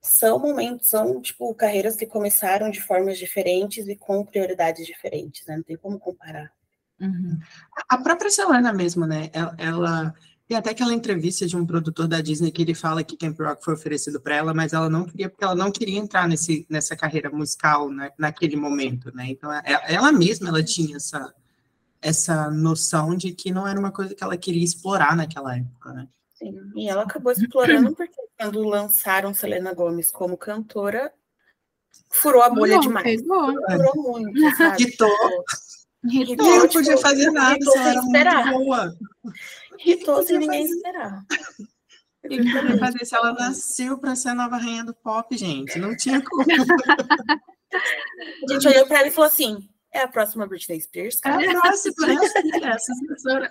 são momentos, são, tipo, carreiras que começaram de formas diferentes e com prioridades diferentes, né, não tem como comparar. Uhum. A própria Selena mesmo, né, ela, ela tem até aquela entrevista de um produtor da Disney que ele fala que Camp Rock foi oferecido para ela, mas ela não queria, porque ela não queria entrar nesse, nessa carreira musical né, naquele momento, né? Então, é, ela mesma, ela tinha essa, essa noção de que não era uma coisa que ela queria explorar naquela época, né? Sim, e ela acabou explorando porque quando lançaram Selena Gomes como cantora, furou a bolha não, demais. Pegou. Furou muito, sabe? Hitou. Hitou, não podia tipo, fazer nada, só era muito boa. Irritou sem ninguém esperar. Eu fazer se ela nasceu para ser a nova rainha do pop, gente. Não tinha como. A gente olhou para ela e falou assim: é a próxima Britney Spears? É a próxima, essa sucessora.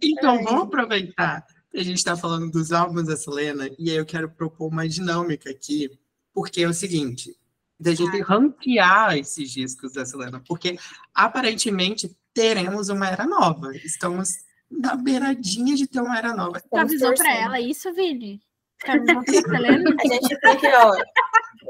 Então, é. vamos aproveitar que a gente está falando dos álbuns da Selena, e aí eu quero propor uma dinâmica aqui, porque é o seguinte: da gente ranquear esses discos da Selena, porque aparentemente teremos uma era nova. Estamos na beiradinha de ter uma era nova. Tu avisou para ela isso, Vini? Selena? A gente tem que, ó,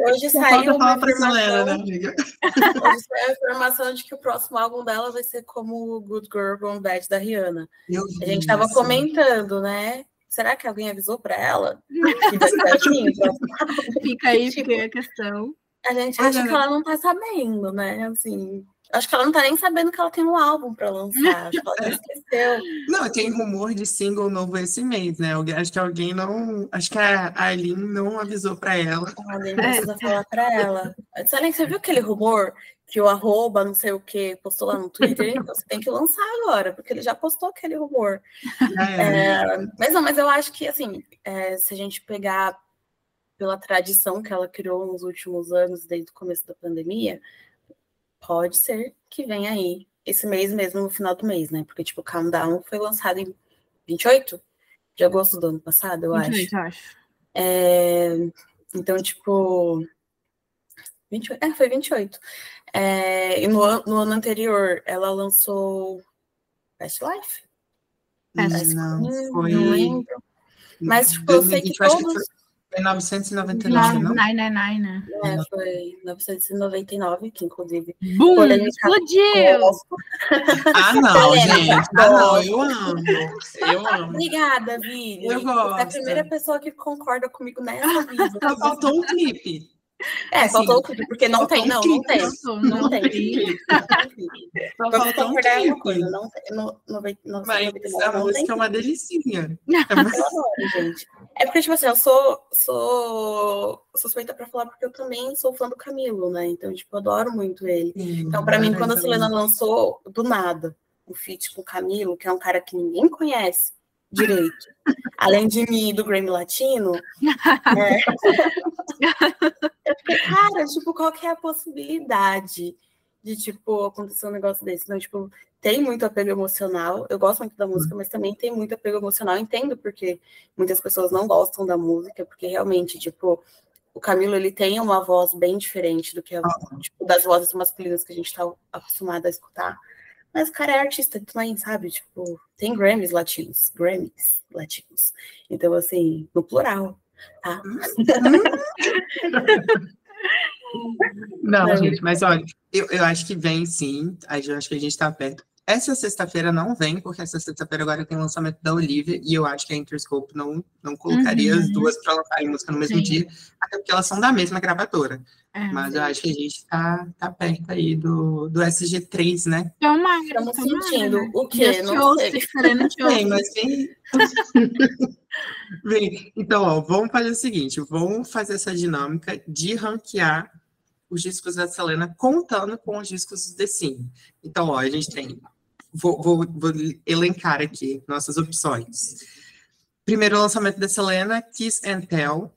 hoje saiu uma informação, Selena, né, amiga? Hoje saiu a informação de que o próximo álbum dela vai ser como Good Girl Gone Bad da Rihanna. Meu a gente estava comentando, né? Será que alguém avisou para ela? Assim, fica aí, fica aí a questão. A gente acha que ela não tá sabendo, né? Assim, Acho que ela não tá nem sabendo que ela tem um álbum para lançar. Acho que ela esqueceu. Não, tem rumor de single novo esse mês, né? Acho que alguém não. Acho que a Aileen não avisou para ela. Alguém precisa falar para ela. Selene, você viu aquele rumor que o arroba, não sei o que, postou lá no Twitter? Então você tem que lançar agora, porque ele já postou aquele rumor. É. É, mas não, mas eu acho que assim, é, se a gente pegar pela tradição que ela criou nos últimos anos, desde o começo da pandemia, pode ser que venha aí esse mês mesmo, no final do mês, né? Porque, tipo, o Countdown foi lançado em 28 de agosto do ano passado, eu 28, acho. acho. É, então, tipo. 28, é, foi 28. É, e no, no ano anterior, ela lançou Past Life? Past não, foi... Não lembro. Mas, tipo, eu sei que todos... Foi 999, não? 999, né? É, foi 999, que inclusive. Bum! Explodiu! Ah, não, gente. Ah, não, eu amo. Eu amo. Obrigada, Vini. Eu gosto. Você é a primeira pessoa que concorda comigo nessa vida. Só faltou um clipe. É, assim, faltou o clipe, porque não tem, não, não tem. Não, não tem. Só faltou um clipe. Não tem. Mas a música é uma delicinha. É, uma... gente. é porque, tipo assim, eu sou, sou suspeita pra falar porque eu também sou fã do Camilo, né? Então, tipo, eu adoro muito ele. Sim, então, pra mim, quando a Selena lançou, do nada, o feat com o Camilo, que é um cara que ninguém conhece, direito. Além de mim e do Grammy Latino. Né? cara, tipo, qual que é a possibilidade de, tipo, acontecer um negócio desse? Não, tipo, tem muito apego emocional. Eu gosto muito da música, mas também tem muito apego emocional. entendo porque muitas pessoas não gostam da música, porque realmente, tipo, o Camilo ele tem uma voz bem diferente do que a, tipo, das vozes masculinas que a gente está acostumado a escutar. Mas o cara é artista também, sabe? Tipo, tem Grammys latinos, Grammys latinos. Então, assim, no plural, tá? Não, gente, mas olha, eu, eu acho que vem sim, eu acho que a gente tá perto. Essa sexta-feira não vem, porque essa sexta-feira agora tem o lançamento da Olivia, e eu acho que a Interscope não, não colocaria uhum. as duas para lançarem música no mesmo Sim. dia, até porque elas são da mesma gravadora. É, Mas sim. eu acho que a gente tá, tá perto aí do, do SG3, né? Tomara, Estamos sentindo o quê? Não sei. Bem, mas vem... vem. Então, ó, vamos fazer o seguinte, vamos fazer essa dinâmica de ranquear os discos da Selena contando com os discos do The Sim. Então, ó, a gente tem vou, vou, vou elencar aqui nossas opções. Primeiro lançamento da Selena, Kiss and Tell,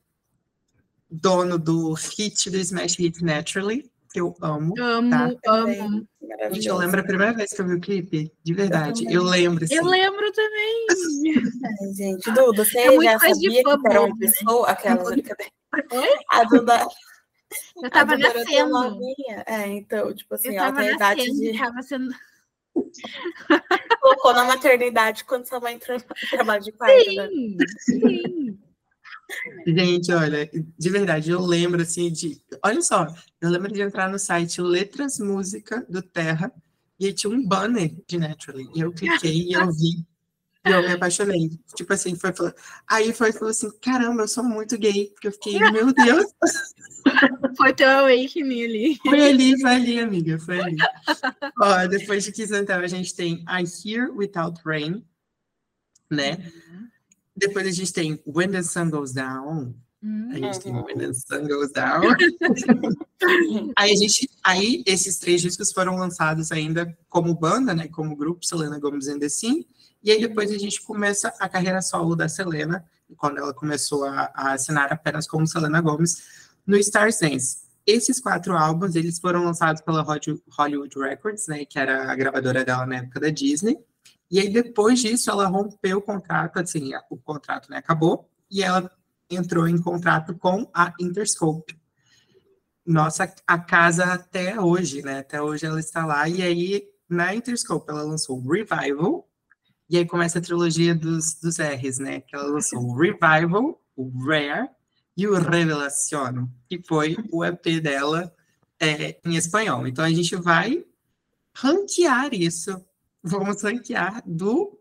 dono do hit do Smash Hit Naturally, que eu amo. Amo, tá? amo. Gente, eu lembro a primeira vez que eu vi o clipe, de verdade. Eu, eu lembro. Assim. Eu lembro também. Ai, gente, Duda, você é já sabia que era uma né? pessoa, aquela A Duda. Eu tava nascendo. É, então, tipo assim, ela tem a idade de. Tava sendo Colocou na maternidade quando sua mãe entrou no trabalho de sim, né? Sim. Gente, olha, de verdade, eu lembro assim de. Olha só, eu lembro de entrar no site Letras Música do Terra e aí tinha um banner de Naturally. E eu cliquei e eu vi. Eu me apaixonei. Tipo assim, foi. Aí foi falou assim: caramba, eu sou muito gay. Porque eu fiquei, meu Deus. Foi teu awakening ali. Foi ali, foi ali, amiga, foi ali. Ó, depois de Kiss então, a gente tem I Hear Without Rain, né? Uhum. Depois a gente tem When the Sun Goes Down. Uhum. A gente tem When the Sun Goes Down. aí a gente, aí esses três discos foram lançados ainda como banda, né? Como grupo Selena Gomez and the Sim. E aí depois a gente começa a carreira solo da Selena, quando ela começou a, a assinar apenas como Selena Gomez no Star Sense. Esses quatro álbuns, eles foram lançados pela Hollywood Records, né, que era a gravadora dela na época da Disney. E aí, depois disso, ela rompeu o contrato, assim, o contrato né, acabou, e ela entrou em contrato com a Interscope. Nossa, a casa até hoje, né? Até hoje ela está lá. E aí, na Interscope, ela lançou Revival, e aí começa a trilogia dos, dos R's, né? Que ela lançou o Revival, o Rare, e o Revelaciono, que foi o EP dela é, em espanhol. Então a gente vai ranquear isso. Vamos ranquear do,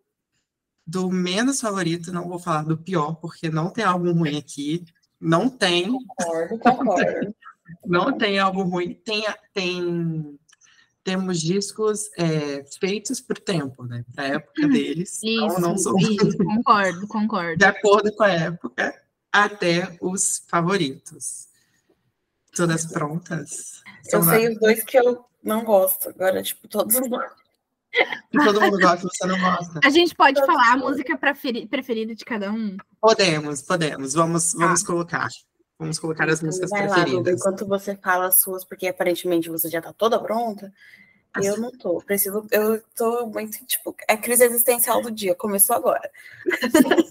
do menos favorito, não vou falar do pior, porque não tem algo ruim aqui. Não tem. Concordo, concordo. não tem algo ruim. Tem, tem temos discos é, feitos por tempo, né? Para a época deles. Isso, não, não sou... isso, concordo, concordo. De acordo com a época até os favoritos. Todas prontas? Eu sei os dois que eu não gosto. Agora, tipo, todos os Todo mundo gosta, você não gosta. A gente pode falar a música preferida de cada um? Podemos, podemos. Vamos, vamos ah. colocar. Vamos colocar as músicas Vai lá, preferidas. Duda, enquanto você fala as suas, porque aparentemente você já tá toda pronta. Eu não tô. Preciso. Eu tô muito, tipo, é crise existencial do dia. Começou agora.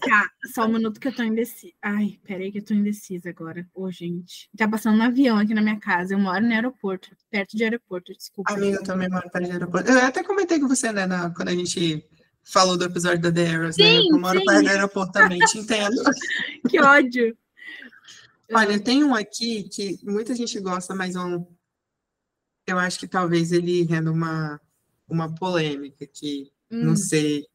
Tá, só um minuto que eu tô indecisa. Ai, peraí que eu tô indecisa agora. Ô, gente. Tá passando um avião aqui na minha casa. Eu moro no aeroporto, perto de aeroporto, desculpa. Amiga, eu também moro perto de aeroporto. Eu até comentei com você, né, na- quando a gente falou do episódio da The Arrows, né? Sim, Eu moro sim. perto do aeroporto também, te entendo. Que ódio. Olha, tem um aqui que muita gente gosta, mas um, eu acho que talvez ele renda uma, uma polêmica que Hum, não sei.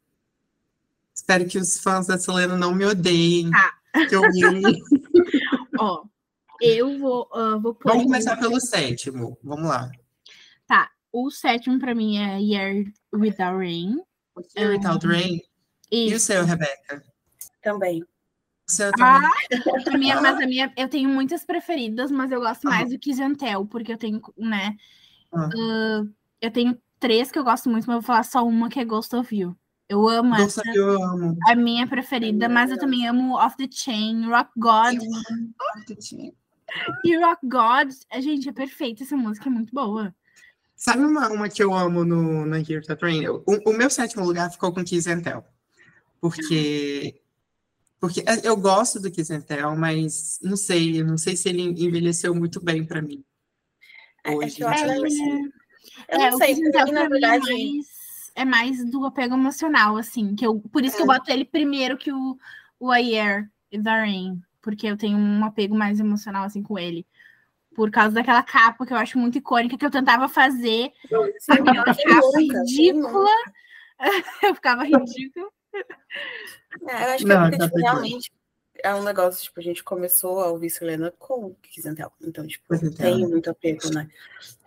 Espero que os fãs da Selena não me odeiem. Tá. que eu ó, eu vou, ah, vou pôr. Vamos começar pelo sétimo. Vamos lá. Tá, o sétimo pra mim é Year Without Rain. Here Without Rain. E o Isso. seu, Rebeca? Também. Ah, a minha, mas a minha, eu tenho muitas preferidas, mas eu gosto mais do Tell, porque eu tenho, né? Ah. ah, eu tenho três que eu gosto muito, mas eu vou falar só uma que é Ghost of You. Eu amo Ghost essa, of You eu amo. a minha preferida, mas eu também amo Off the Chain, Rock God. Eu amo. E Rock God, é, gente, é perfeita essa música, é muito boa. Sabe uma, uma que eu amo no, na Here to Train? O, o meu sétimo lugar ficou com Kiss. Porque, porque eu gosto do Kiss and Tell, mas não sei, eu não sei se ele envelheceu muito bem pra mim. É, é Hoje, que eu acho que assim. Eu é, não sei, mim, na é verdade. mais, é mais do apego emocional, assim, que eu, por isso que eu É. boto ele primeiro que o, o Ayer e the Rain, porque eu tenho um apego mais emocional, assim, com ele. Por causa daquela capa que eu acho muito icônica, que eu tentava fazer, aquela Quem capa? Quem ridícula. eu ficava ridícula. É, eu acho que Não, é porque, tá tipo, realmente é um negócio, tipo, a gente começou a ouvir Selena com o Kiss and Tell. Então, tipo, and tem muito apego, né?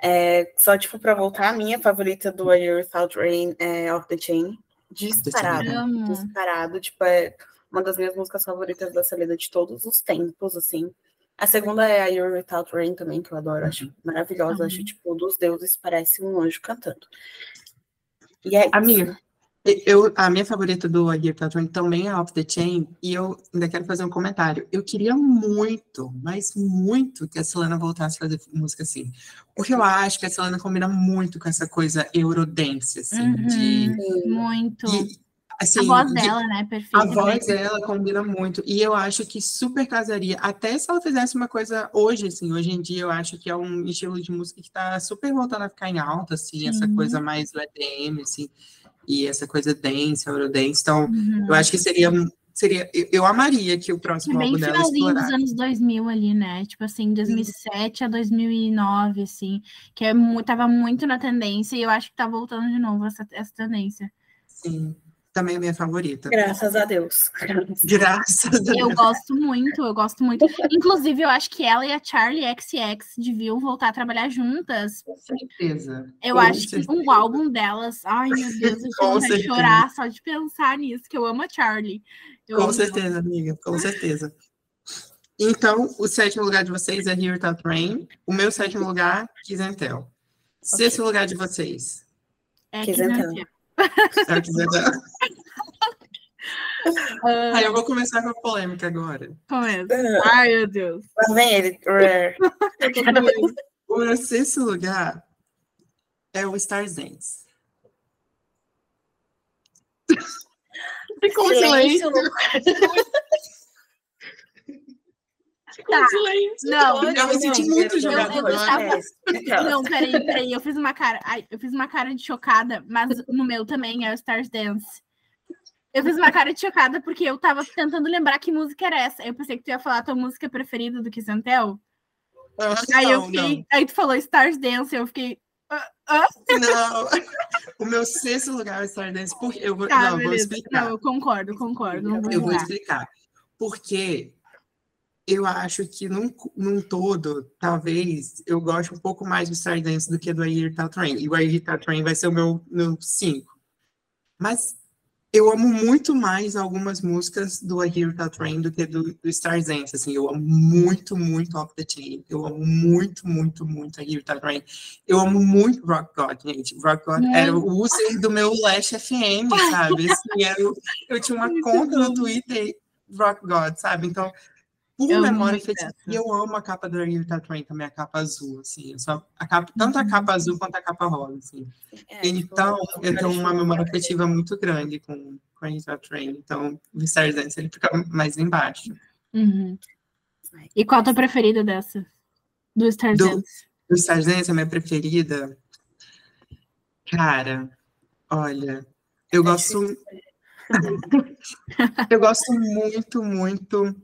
É, só, tipo, pra voltar, a minha favorita do A Year Without Rain é Off the Chain. Disparado. Disparado. Tipo, é uma das minhas músicas favoritas da Selena de todos os tempos, assim. A segunda é A Year Without Rain também, que eu adoro. Acho maravilhosa. Uhum. Acho, tipo, dos deuses parece um anjo cantando. E é isso. Eu, a minha favorita do A Year to Train também é Off the Chain, e eu ainda quero fazer um comentário. Eu queria muito, mas muito, que a Selena voltasse a fazer música assim. Porque eu acho que a Selena combina muito com essa coisa eurodance, assim, de... Uhum. Muito. e, assim, a voz de- dela, né? Perfeita. A voz dela combina muito. E eu acho que super casaria. Até se ela fizesse uma coisa hoje, assim, hoje em dia, eu acho que é um estilo de música que tá super voltando a ficar em alta, assim, essa Sim. coisa mais do EDM, assim, e essa coisa dance, eurodance. Então, Uhum. eu acho que seria. seria eu, amaria que o próximo Bem álbum dela finalzinho dos explorasse. anos 2000 ali, né? Tipo assim, 2007 a 2009, assim, que é tava muito na tendência e eu acho que tá voltando de novo essa, essa tendência. Sim, também é minha favorita. Graças a Deus. Graças a Deus. Eu gosto muito, eu gosto muito. Inclusive, eu acho que ela e a Charlie XX deviam voltar a trabalhar juntas. Com certeza. Eu Com acho que certeza. um álbum delas, ai meu Deus, eu a certeza. chorar só de pensar nisso, que eu amo a Charlie. Eu Com certeza, amiga, com certeza. Então, o sétimo lugar de vocês é Here Without Rain. O meu sétimo lugar, and Tell. Sexto lugar de vocês. É Kiss Kiss É. Ah, Aí eu vou começar com a polêmica agora. começa. Ai, meu Deus. Lá vem ele. Rare. O meu sexto lugar é o Stars Dance. Ficou um silêncio. Tá. Não, eu me senti muito jogada eu agora. estava- Não, peraí, peraí. Eu fiz uma cara. Ai, eu fiz uma cara de chocada, mas no meu também é o Stars Dance. Eu fiz uma cara de chocada porque eu tava tentando lembrar que música era essa. Eu pensei que tu ia falar a tua música preferida do Kiss and Tell. Aí eu Não, fiquei. Aí tu falou Stars Dance, eu fiquei. não, não. O meu sexto lugar é o Stars Dance. Porque eu vou, Tá, não, eu vou beleza. explicar. Não, eu concordo, concordo. Não vou Eu vou explicar. Porque eu acho que num, num todo, talvez, eu goste um pouco mais do Stardance do que do A Year Without Rain. E o A Year Without Rain vai ser o meu 5. Mas eu amo muito mais algumas músicas do A Year Without Rain do que do, do Stardance. Assim, eu amo muito, muito Off the Chain. Eu amo muito, muito, muito A Year Without Rain. Eu amo muito Rock God, gente. Rock God era o user do meu Last FM, sabe? Assim, o- eu tinha uma conta no. Twitter Rock God, sabe? Então, por Eu amo memória afetiva, eu amo a capa do Aretha Train também, a capa azul, assim. Eu só, a capa, tanto Uhum. a capa azul quanto a capa rosa, assim. É, Então, eu tenho uma memória afetiva muito grande com, com a Aretha Train. Então, o Stardance, ele fica mais embaixo. Uhum. E qual a tua preferida dessa? Do Star Do- Dance? O Stardance, a minha preferida... Cara, olha, eu É gosto... eu gosto muito, muito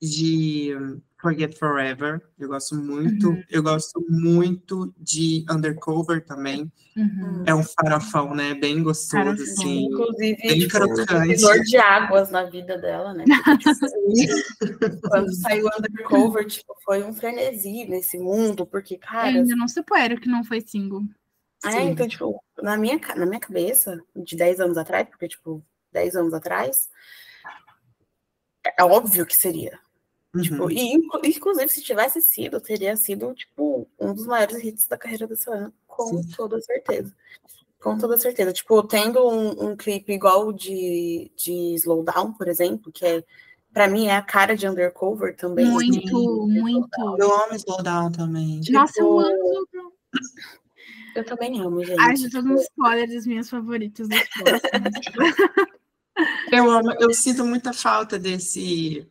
de Forget Forever. Eu gosto muito. Uhum. Eu gosto muito de Undercover também. Uhum. É um farofão, né? Bem gostoso, assim. Inclusive, Bem crocante. um de águas na vida dela, né? Quando saiu Undercover, tipo, foi um frenesi nesse mundo, porque, cara, Ainda não supero que não foi single. É, Sim. então, tipo, na minha, na minha cabeça, de 10 anos atrás, porque, tipo, 10 anos atrás, é óbvio que seria. Tipo, Uhum. e, inclu- inclusive, se tivesse sido, teria sido, tipo, um dos maiores hits da carreira desse ano, com Sim. toda certeza. Com toda certeza. Tipo, tendo um, um clipe igual o de, de Slowdown, por exemplo, que é, pra mim, é a cara de Undercover também. Muito, muito. Eu amo Slowdown também. Nossa, eu Tipo, amo. Eu também amo, gente. Ai, já tô dando spoiler das minhas favoritas dos próximos. Eu amo, eu sinto muita falta desse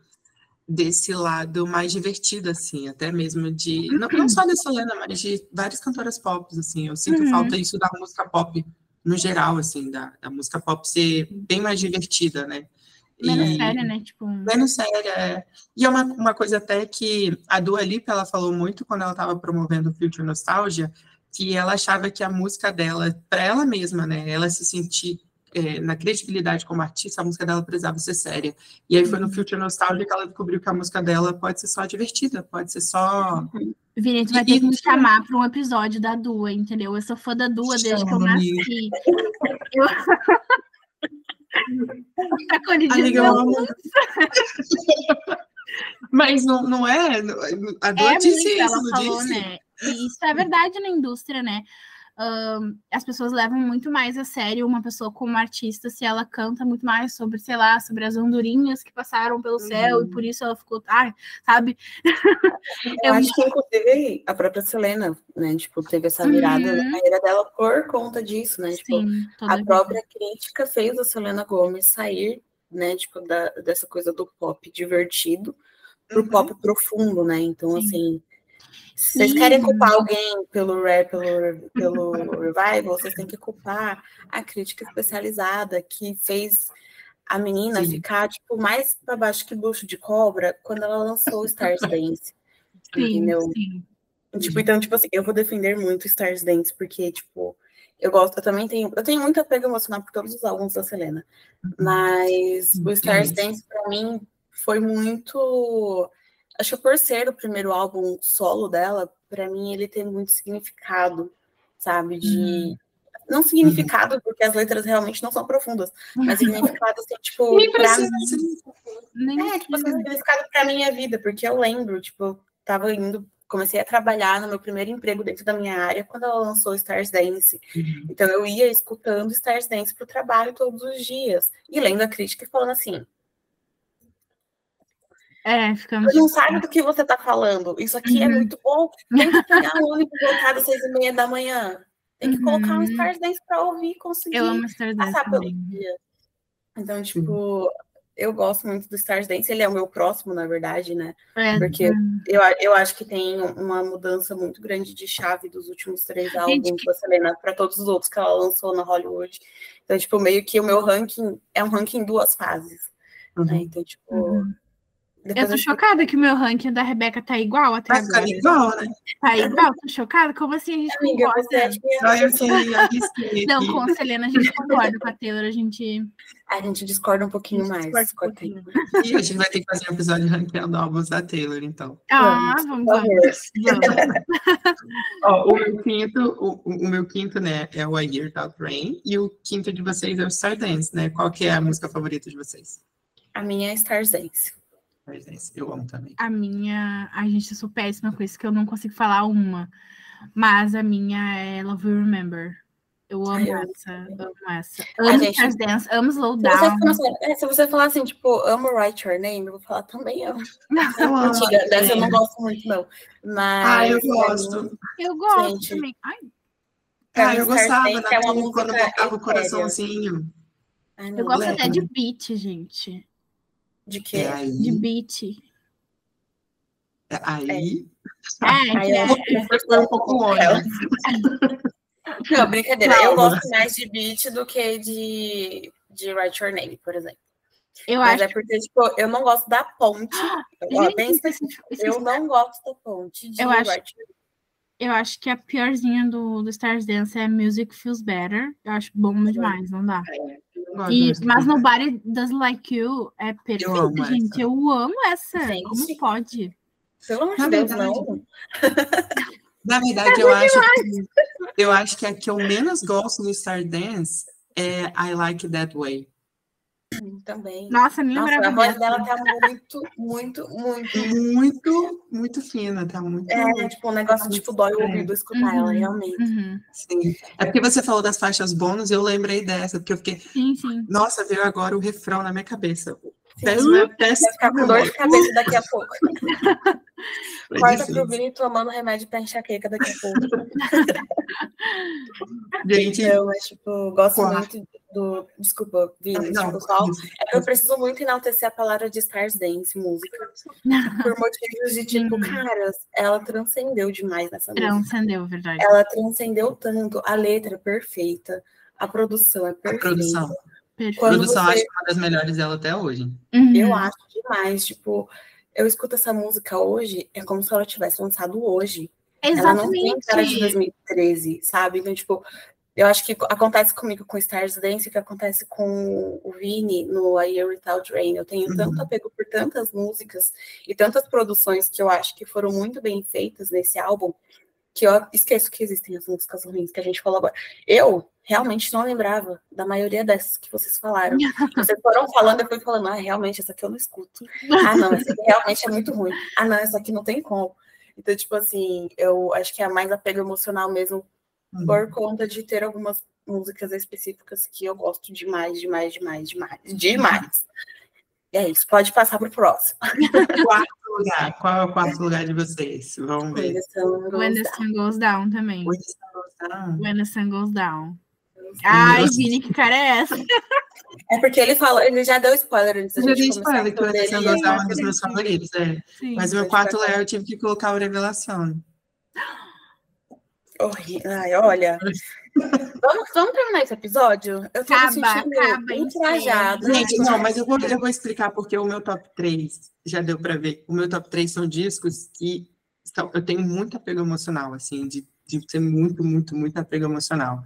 desse lado mais divertido, assim, até mesmo de. Não, não só da Selena, mas de várias cantoras pop, assim. Eu sinto Uhum. falta isso da música pop no geral, assim, da, da música pop ser bem mais divertida, né? Menos E- séria, né? Tipo, Menos séria, é. E é uma, uma coisa até que a Dua Lipa, ela falou muito quando ela estava promovendo o Future Nostalgia, que ela achava que a música dela, para ela mesma, né, ela se sentir é, na credibilidade como artista, a música dela precisava ser séria. E aí foi no Future Nostalgia que ela descobriu que a música dela pode ser só divertida, pode ser só... Vini, tu vai ter que me chamar para um episódio da Dua, entendeu? Eu sou fã da Dua desde que eu nasci. Eu... tá. Amiga, eu amo. Mas não, não é... A Dua É disse muito, isso, ela falou, disse? né? E isso é verdade na indústria, né? As pessoas levam muito mais a sério uma pessoa como artista se ela canta muito mais sobre, sei lá, sobre as andorinhas que passaram pelo céu e por isso ela ficou, ai, sabe? Eu Eu acho que, inclusive, a própria Selena, né, tipo, teve essa virada Uhum. na carreira dela por conta disso, né? Tipo, Sim, a própria crítica fez a Selena Gomez sair, né, tipo, da, dessa coisa do pop divertido pro Uhum. pop profundo, né? Então, Sim. assim, se vocês Sim. querem culpar alguém pelo rap, pelo, pelo revival, vocês têm que culpar a crítica especializada que fez a menina Sim. ficar, tipo, mais para baixo que bucho de cobra quando ela lançou o Stars Dance. Sim, entendeu? sim. Tipo, então, tipo assim, eu vou defender muito Stars Dance, porque, tipo, eu gosto, eu também tenho, eu tenho muito apego emocional por todos os álbuns da Selena. Mas o Stars Sim. Dance, pra mim, foi muito. Acho que por ser o primeiro álbum solo dela, pra mim ele tem muito significado, sabe? De. Não significado, porque as letras realmente não são profundas, mas significado, assim, tipo, Nem pra precisa mim. É, tipo, assim, significado pra minha vida, porque eu lembro, tipo, eu tava indo, comecei a trabalhar no meu primeiro emprego dentro da minha área quando ela lançou Stars Dance. Uhum. Então eu ia escutando Stars Dance pro trabalho todos os dias e lendo a crítica e falando assim: É, não sabe do que você tá falando, isso aqui é Uhum. muito bom. Tem que pegar um ônibus lotado às seis e meia da manhã. Tem que colocar um Uhum. Stars Dance pra ouvir e conseguir Eu amo passar pelo dia. Então, tipo, eu gosto muito do Stars Dance, ele é o meu próximo, na verdade, né? É, Porque eu, eu acho que tem uma mudança muito grande de chave dos últimos três álbuns da Selena para todos os outros que ela lançou na Hollywood. Então, tipo, meio que o meu ranking é um ranking em duas fases. Né? Uhum. Então, tipo. Uhum. Eu Depois tô eu chocada que o meu ranking da Rebeca tá igual até Vai ficar agora. igual, né? Tá igual? Tô chocada? Como assim a gente Amiga, concorda? você é eu Não, com a Selena a gente concorda, com a Taylor a gente. a gente discorda um pouquinho a mais. um pouquinho. E a gente vai ter que fazer um episódio ranqueando álbuns da Taylor, então. Ah, vamos, vamos. vamos. Ó, o meu quinto, o, o meu quinto, né, é o A Year Without Rain, e o quinto de vocês é o Stardance, né? Qual que é a música favorita de vocês? A minha é Stars Dance. Stardance, eu amo também. A minha. A gente, eu sou péssima com isso, que eu não consigo falar uma. Mas a minha é Love You Remember. Eu amo Ai, eu essa, amo essa. A Amo gente- Stars Dance, amo Se Slowdown. você, falar- é, se você falar assim, tipo, amo Write Your Name, eu vou falar também amo. Eu amo Antiga, dessa eu não gosto muito, não. Mas. Ah, eu gosto. Eu gosto Gente. também. Ai, Ah, eu gostava é daquele quando botava o coraçãozinho. Ai, eu gosto até de beat, gente. De que? É aí. De beat. é aí. É, Aí que eu é- Foi um pouco longe. Não, brincadeira. Eu gosto mais de beat do que de, de Write Your Name, por exemplo. eu Mas acho é porque, tipo, eu não gosto da ponte. Eu, ó, Gente, bem específico. Eu não gosto da ponte de Eu acho- Write Your Eu acho que a piorzinha do, do Stars Dance é Music Feels Better. Eu acho bom demais, não dá. Eu gosto E, mas Nobody Does Like You é perfeita, amo gente. essa. Eu amo essa. Gente. Como pode? Pelo amor de Na Deus, verdade, não. Na verdade, eu acho que eu acho que a que eu menos gosto do Stardance é I Like That Way. Também. Nossa, nem Nossa, a voz dela tá muito, muito, muito. Muito, muito fina, tá muito. É, tipo, um negócio, tipo, dói o ouvido escutar ela, Uhum. realmente. Uhum. Sim. É porque você falou das faixas bônus eu lembrei dessa, porque eu fiquei, Sim, sim. nossa, veio agora o refrão na minha cabeça. Sim. Péssima, Vai ficar com dor de cabeça daqui a pouco. Corta pro Vini tomando remédio pra enxaqueca daqui a pouco. Gente, Eu, mas, tipo, gosto muito do. Desculpa, Vini, não, tipo, só. É eu preciso muito enaltecer a palavra de Stars Dance, música. Por motivos de, tipo, caras, ela transcendeu demais nessa música. Transcendeu, verdade. Ela transcendeu tanto. A letra é perfeita, a produção é a perfeita. produção. Perfeito. A Quando produção você- acho que é uma das melhores dela até hoje. Uhum. Eu acho demais, tipo, eu escuto essa música hoje, é como se ela tivesse lançado hoje. Ela não tem cara de Exatamente. 2013, sabe? Então, tipo, eu acho que acontece comigo com Stars Dance, o que acontece com o Vini no A Year Without Rain. Eu tenho Uhum. tanto apego por tantas músicas e tantas produções que eu acho que foram muito bem feitas nesse álbum, que eu esqueço que existem as músicas ruins que a gente falou agora. Eu realmente não lembrava da maioria dessas que vocês falaram. Vocês foram falando, eu fui falando, ah, realmente, essa aqui eu não escuto. Ah, não, essa aqui realmente é muito ruim. Ah, não, essa aqui não tem como. Então, tipo assim, eu acho que é mais apego emocional mesmo Uhum. por conta de ter algumas músicas específicas que eu gosto demais, demais, demais, demais, demais. E é isso, pode passar pro próximo. Quarto lugar. Qual é o quarto lugar de vocês? Vamos ver. When the Goes Sun Goes Down também. When the Sun Goes Down. Ai. Vini, que cara é essa? É porque ele falou, ele já deu spoiler antes Eu já gente dei spoiler que o Gonçalves é um dos meus favoritos, é. Sim. Mas o meu quarto lugar eu tive que colocar o Revelação. Ai, olha. vamos, vamos terminar esse episódio? Eu tô Acaba, me sentindo acaba, ultrajada. Gente, não, mas eu vou, eu vou explicar porque o meu top 3, já deu para ver, o meu top 3 são discos que estão, eu tenho muito apego emocional, assim, de, de ser muito, muito, muito apego emocional.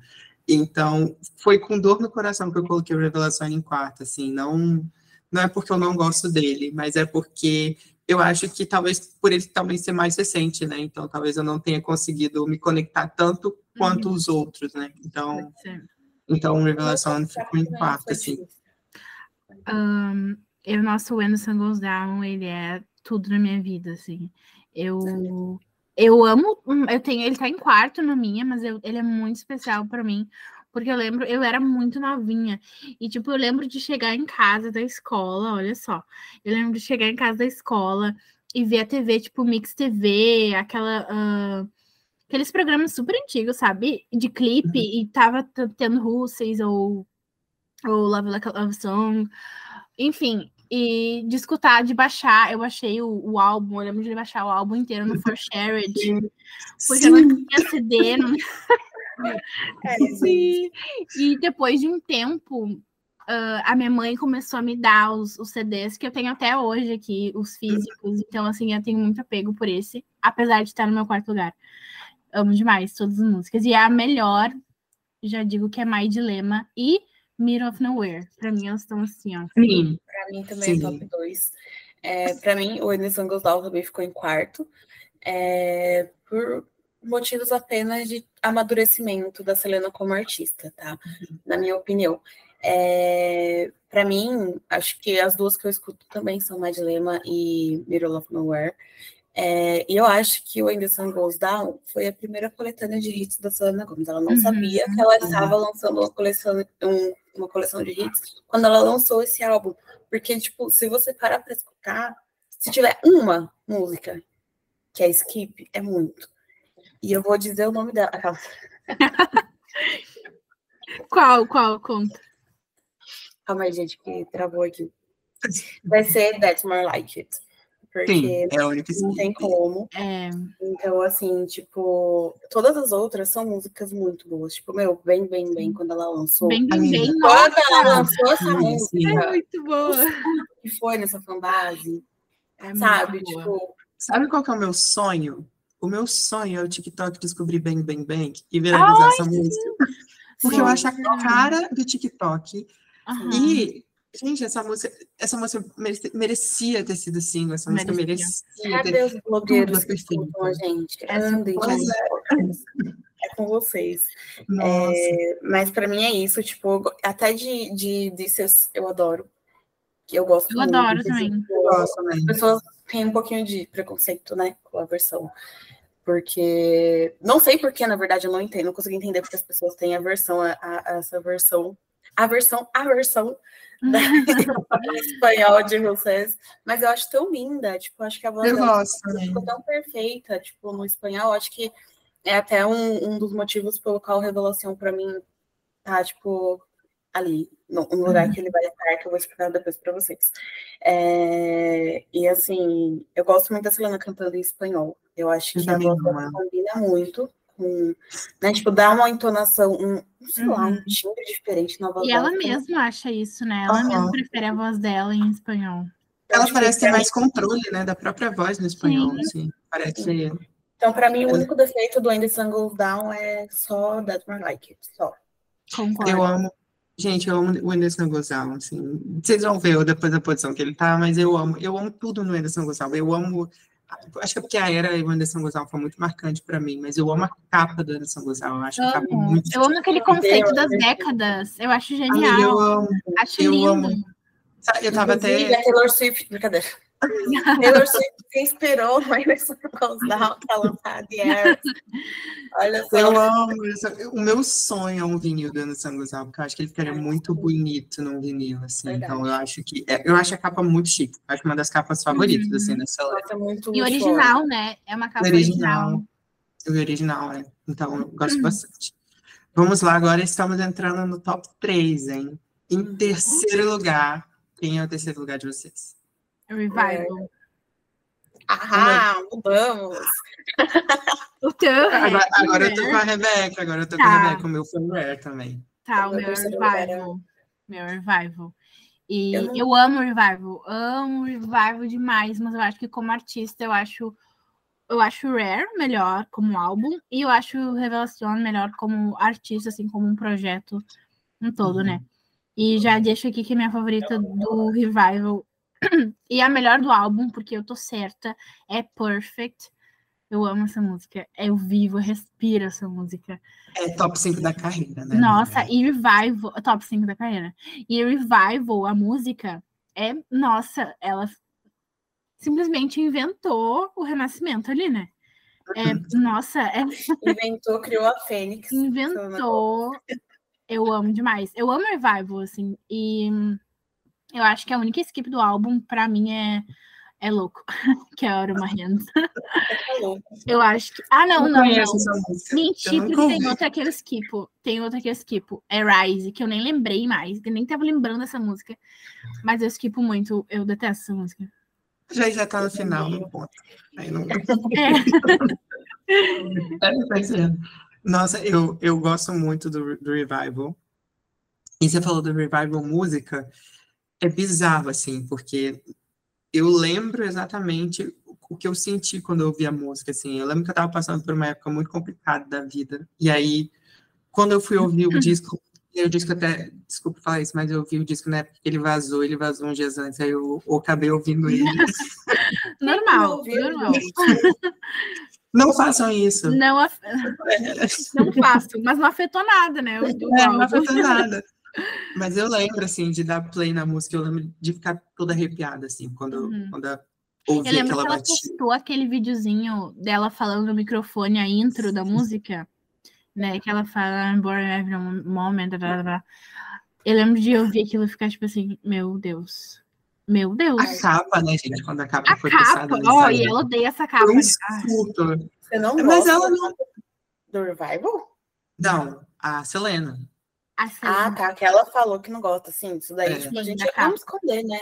Então, foi com dor no coração que eu coloquei o Revelação em quarto, assim, não, não é porque eu não gosto dele, mas é porque eu acho que talvez por ele também ser mais recente, né? Então, talvez eu não tenha conseguido me conectar tanto quanto os outros, né? Então, então o Revelação ficou em quarto, assim. Ahn, eu, nosso When the Sun Goes Down, ele é tudo na minha vida, assim. Eu, eu amo, hum, eu tenho, ele tá em quarto na minha, mas eu- ele é muito especial pra mim, porque eu lembro, eu era muito novinha, e tipo, eu lembro de chegar em casa da escola, olha só, eu lembro de chegar em casa da escola e ver a TV, tipo, Mix TV, aquela... ah, Aqueles programas super antigos, sabe? De clipe, e tava tendo Russell ou, ou Love Like a Love Song, enfim, e de escutar, de baixar, eu baixei o, o álbum, eu lembro de baixar o álbum inteiro no For Shared, porque eu não tinha CD, não É, e, e depois de um tempo, ah, a minha mãe começou a me dar os, os CDs que eu tenho até hoje aqui, os físicos. Então, assim, eu tenho muito apego por esse, apesar de estar no meu quarto lugar. Amo demais todas as músicas. E é a melhor, já digo que é My Dilema e Middle of Nowhere. Pra mim, elas estão assim, ó. Sim. Pra mim também Sim. é top 2. É, pra mim, o Anderson Gosdal também ficou em quarto. é, por motivos apenas de amadurecimento da Selena como artista, tá? Na minha opinião. É, para mim, acho que as duas que eu escuto também são My Dilema e Middle of Nowhere. É, e eu acho que o Sun Goes Down foi a primeira coletânea de hits da Selena Gomez. Ela não uhum. sabia que ela estava lançando uma coleção, um, uma coleção de hits quando ela lançou esse álbum. Porque, tipo, se você parar para escutar, se tiver uma música que é skip, é muito. E eu vou dizer o nome dela. qual, qual, conta? Calma aí, gente, que travou aqui. Vai ser That's More Like It. Porque Sim, é a única não tem como. É. Então, assim, tipo, todas as outras são músicas muito boas. Tipo, meu, bem, bem, bem, quando ela lançou. Bem, bem, bem. Quando ela lançou essa música. É muito boa. que foi nessa fanbase. É sabe? Tipo. Sabe qual que é o meu sonho? O meu sonho é o TikTok descobrir Bang Bang Bang e viralizar essa música. Porque sim. eu acho a cara do TikTok. Uhum. E Gente, essa música, essa música merecia ter sido single, essa música merecia. Cadê ter os blogueiros que escutam gente? Andem, gente. É. é com vocês. É, mas para mim é isso, tipo, até de, de, de seus, eu adoro. Eu gosto Eu muito, adoro também. Eu gosto também. As pessoas têm um pouquinho de preconceito, né, com a versão. Porque não sei porque, na verdade, eu não entendo, não consigo entender porque as pessoas têm aversão a, a, a essa versão. A versão, a versão espanhol de vocês, mas eu acho tão linda, tipo, acho que a voz eu gosto, ficou tão perfeita, tipo, no espanhol, acho que é até um, um dos motivos pelo qual Revelação para mim tá, tipo, ali, no, no lugar uhum. que ele vai estar, que eu vou explicar depois para vocês. É, e assim, eu gosto muito da Selena cantando em espanhol. Eu acho que a voz combina muito com, né, tipo, dá uma entonação, um, sei lá, um uhum. timbre diferente na voz E ela mesma acha isso, né? Ela uhum. mesma prefere a voz dela em espanhol. Ela parece ter mais controle, né, da própria voz no espanhol, Sim. assim. Parece. Sim. Então, para mim, o único defeito do Anderson Goes Down é só That's More Like It, só. Concordo. Eu amo. Gente, eu amo o Anderson Gozal, assim. Vocês vão ver depois da posição que ele tá, mas eu amo, eu amo tudo no Anderson Gozal. Eu amo Acho que é porque a era do Anderson Gozal foi muito marcante para mim, mas eu amo a capa do Anderson Gozal. Eu acho amo. a capa muito. Eu amo aquele conceito das décadas. Eu acho genial. eu amo. Acho eu lindo. amo. Eu tava até. A Taylor Swift, brincadeira. Taylor Swift se inspirou Anderson Gozal para lançar The Air. Olha só. Eu amo isso. O meu sonho é um vinil do Anderson Gozal, porque eu acho que ele ficaria muito bonito num vinil, assim. Verdade. Então eu acho que. É, eu acho a capa muito chique. Acho uma das capas favoritas, uhum. assim, nessa Nossa, muito E original, né? É uma capa original. original. O original, né? Então eu gosto uhum. bastante. Vamos lá, agora estamos entrando no top 3, hein? Em uhum. terceiro lugar, quem é o terceiro lugar de vocês? Revival. Ah, mudamos. O teu. Agora, agora eu tô com a Rebeca, agora eu tô tá. com a tá. Rebeca, o meu foi também. Tá, o, meu Revival. Meu Revival. E eu, eu amo Revival, amo Revival demais, mas eu acho que como artista eu acho eu acho Rare melhor como álbum e eu acho Revelação melhor como artista, assim, como um projeto um todo, uhum. né? E já deixo aqui que a minha favorita do Revival e a melhor do álbum, porque eu tô certa, é Perfect. Eu amo essa música. Eu vivo, eu respiro essa música. É top 5 da carreira, né? Nossa, e Revival, top 5 da carreira. E Revival, a música, é, nossa, ela simplesmente inventou o renascimento ali, né? É, uhum. nossa, é... inventou, criou a Fênix. Inventou. Eu amo demais. Eu amo Revival, assim, e eu acho que a única skip do álbum, para mim, é, é louco, que é a Hora Hand. eu acho que. Ah, não, não. não. Mentira, porque tem outra que eu skipo. Tem outra que eu skipo. É Rise, que eu nem lembrei mais. Eu nem tava lembrando dessa música. Mas eu skipo muito. Eu detesto essa música. Já já tá no final, no ponto. Aí não... é. é Nossa, eu, eu gosto muito do, do Revival. E você falou do Revival música é bizarro, assim, porque eu lembro exatamente o que eu senti quando eu ouvi a música, assim. Eu lembro que eu estava passando por uma época muito complicada da vida. E aí, quando eu fui ouvir o disco, o disco até, desculpa falar isso, mas eu ouvi o disco na época que ele vazou, ele vazou uns dias antes, aí eu, eu acabei ouvindo ele. normal, normal. Não façam isso. Não, af... não faço, mas não afetou nada, né? É, não afetou nada. Mas eu lembro, assim, de dar play na música, eu lembro de ficar toda arrepiada, assim, quando, uhum. quando a ouvir Eu lembro aquela que ela batida. postou aquele videozinho dela falando no microfone a intro da música, né? Que ela fala I'm born every moment. blá, blá, blá. Eu lembro de ouvir aquilo e ficar tipo assim, meu Deus. Meu Deus. A capa, né, gente? Quando a capa A foi postada capa, no ó, e Instagram. ela odeia essa capa. Foi um né? surto. Você não Mas gosta ela não- do Revival? Não, a Selena. A Ah, tá. Que ela falou que não gosta, assim. Isso daí, É. tipo, a gente não capa. esconder, né?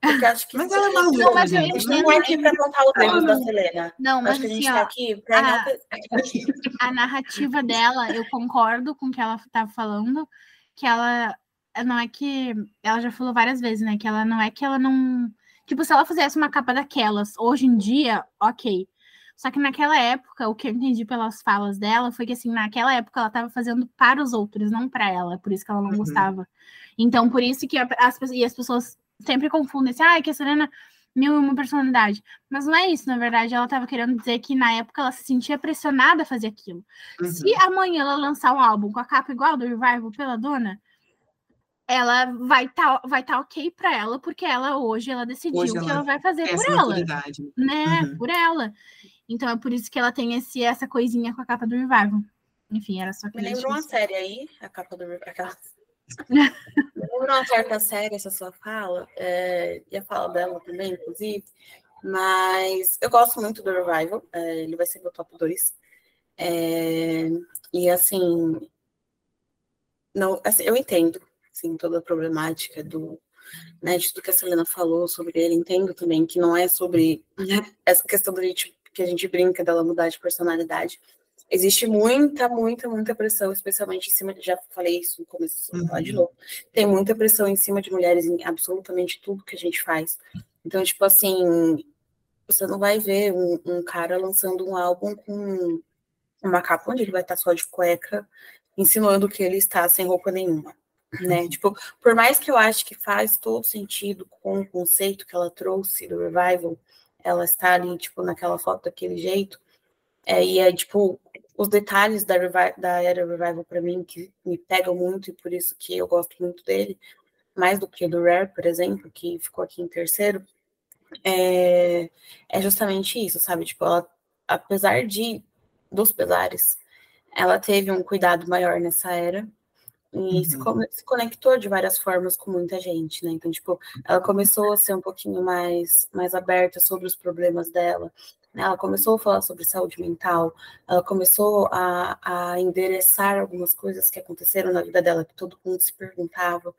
Porque acho que. Mas ela é maluca, Não, mas A gente. não é aqui pra contar os erros da Selena. Não, mas Acho que a gente assim, tá ó, aqui pra a- não. a narrativa dela, eu concordo com o que ela estava falando, que ela não é que ela já falou várias vezes, né? Que ela não é que ela não. Tipo, se ela fizesse uma capa daquelas hoje em dia, ok. Só que naquela época, o que eu entendi pelas falas dela foi que, assim, naquela época ela estava fazendo para os outros, não para ela. Por isso que ela não Uhum. gostava. Então, por isso que as, pessoas- e as pessoas sempre confundem assim, ah, que a Serena mil e uma personalidade. Mas não é isso, na verdade. Ela estava querendo dizer que na época ela se sentia pressionada a fazer aquilo. Uhum. Se amanhã ela lançar um álbum com a capa igual do Revival pela dona, ela vai estar vai tá ok pra ela, porque ela hoje ela decidiu Hoje que ela vai fazer Tem por ela, né? Uhum. Por ela. Então é por isso que ela tem esse, essa coisinha com a capa do Revival. Enfim, era só Me que lembra uma série aí, a capa do aquela. Me lembra uma certa série, essa sua fala, é, e a fala dela também, inclusive. Mas eu gosto muito do Revival, é, ele vai ser meu top 2. e assim, não, assim, eu entendo assim, toda a problemática do, né, de tudo que a Selena falou sobre ele, entendo também que não é sobre né, essa questão do gente, que a gente brinca dela mudar de personalidade. Existe muita, muita, muita pressão, especialmente em cima de, já falei isso no começo, vou falar de Uhum. novo. Tem muita pressão em cima de mulheres em absolutamente tudo que a gente faz. Então, tipo assim, você não vai ver um, um cara lançando um álbum com uma capa onde ele vai estar só de cueca, insinuando que ele está sem roupa nenhuma, né? Tipo, por mais que eu ache que faz todo sentido com o conceito que ela trouxe do revival, ela está ali, tipo, naquela foto daquele jeito, é, e é, tipo, os detalhes da, da era revival para mim que me pegam muito e por isso que eu gosto muito dele, mais do que do Rare, por exemplo, que ficou aqui em terceiro, é, é justamente isso, sabe? Tipo, ela, apesar de dos pesares, ela teve um cuidado maior nessa era e se, Uhum. co- se conectou de várias formas com muita gente, né? Então, tipo, ela começou a ser um pouquinho mais, mais aberta sobre os problemas dela, né? Ela começou a falar sobre saúde mental, ela começou a, a endereçar algumas coisas que aconteceram na vida dela que todo mundo se perguntava,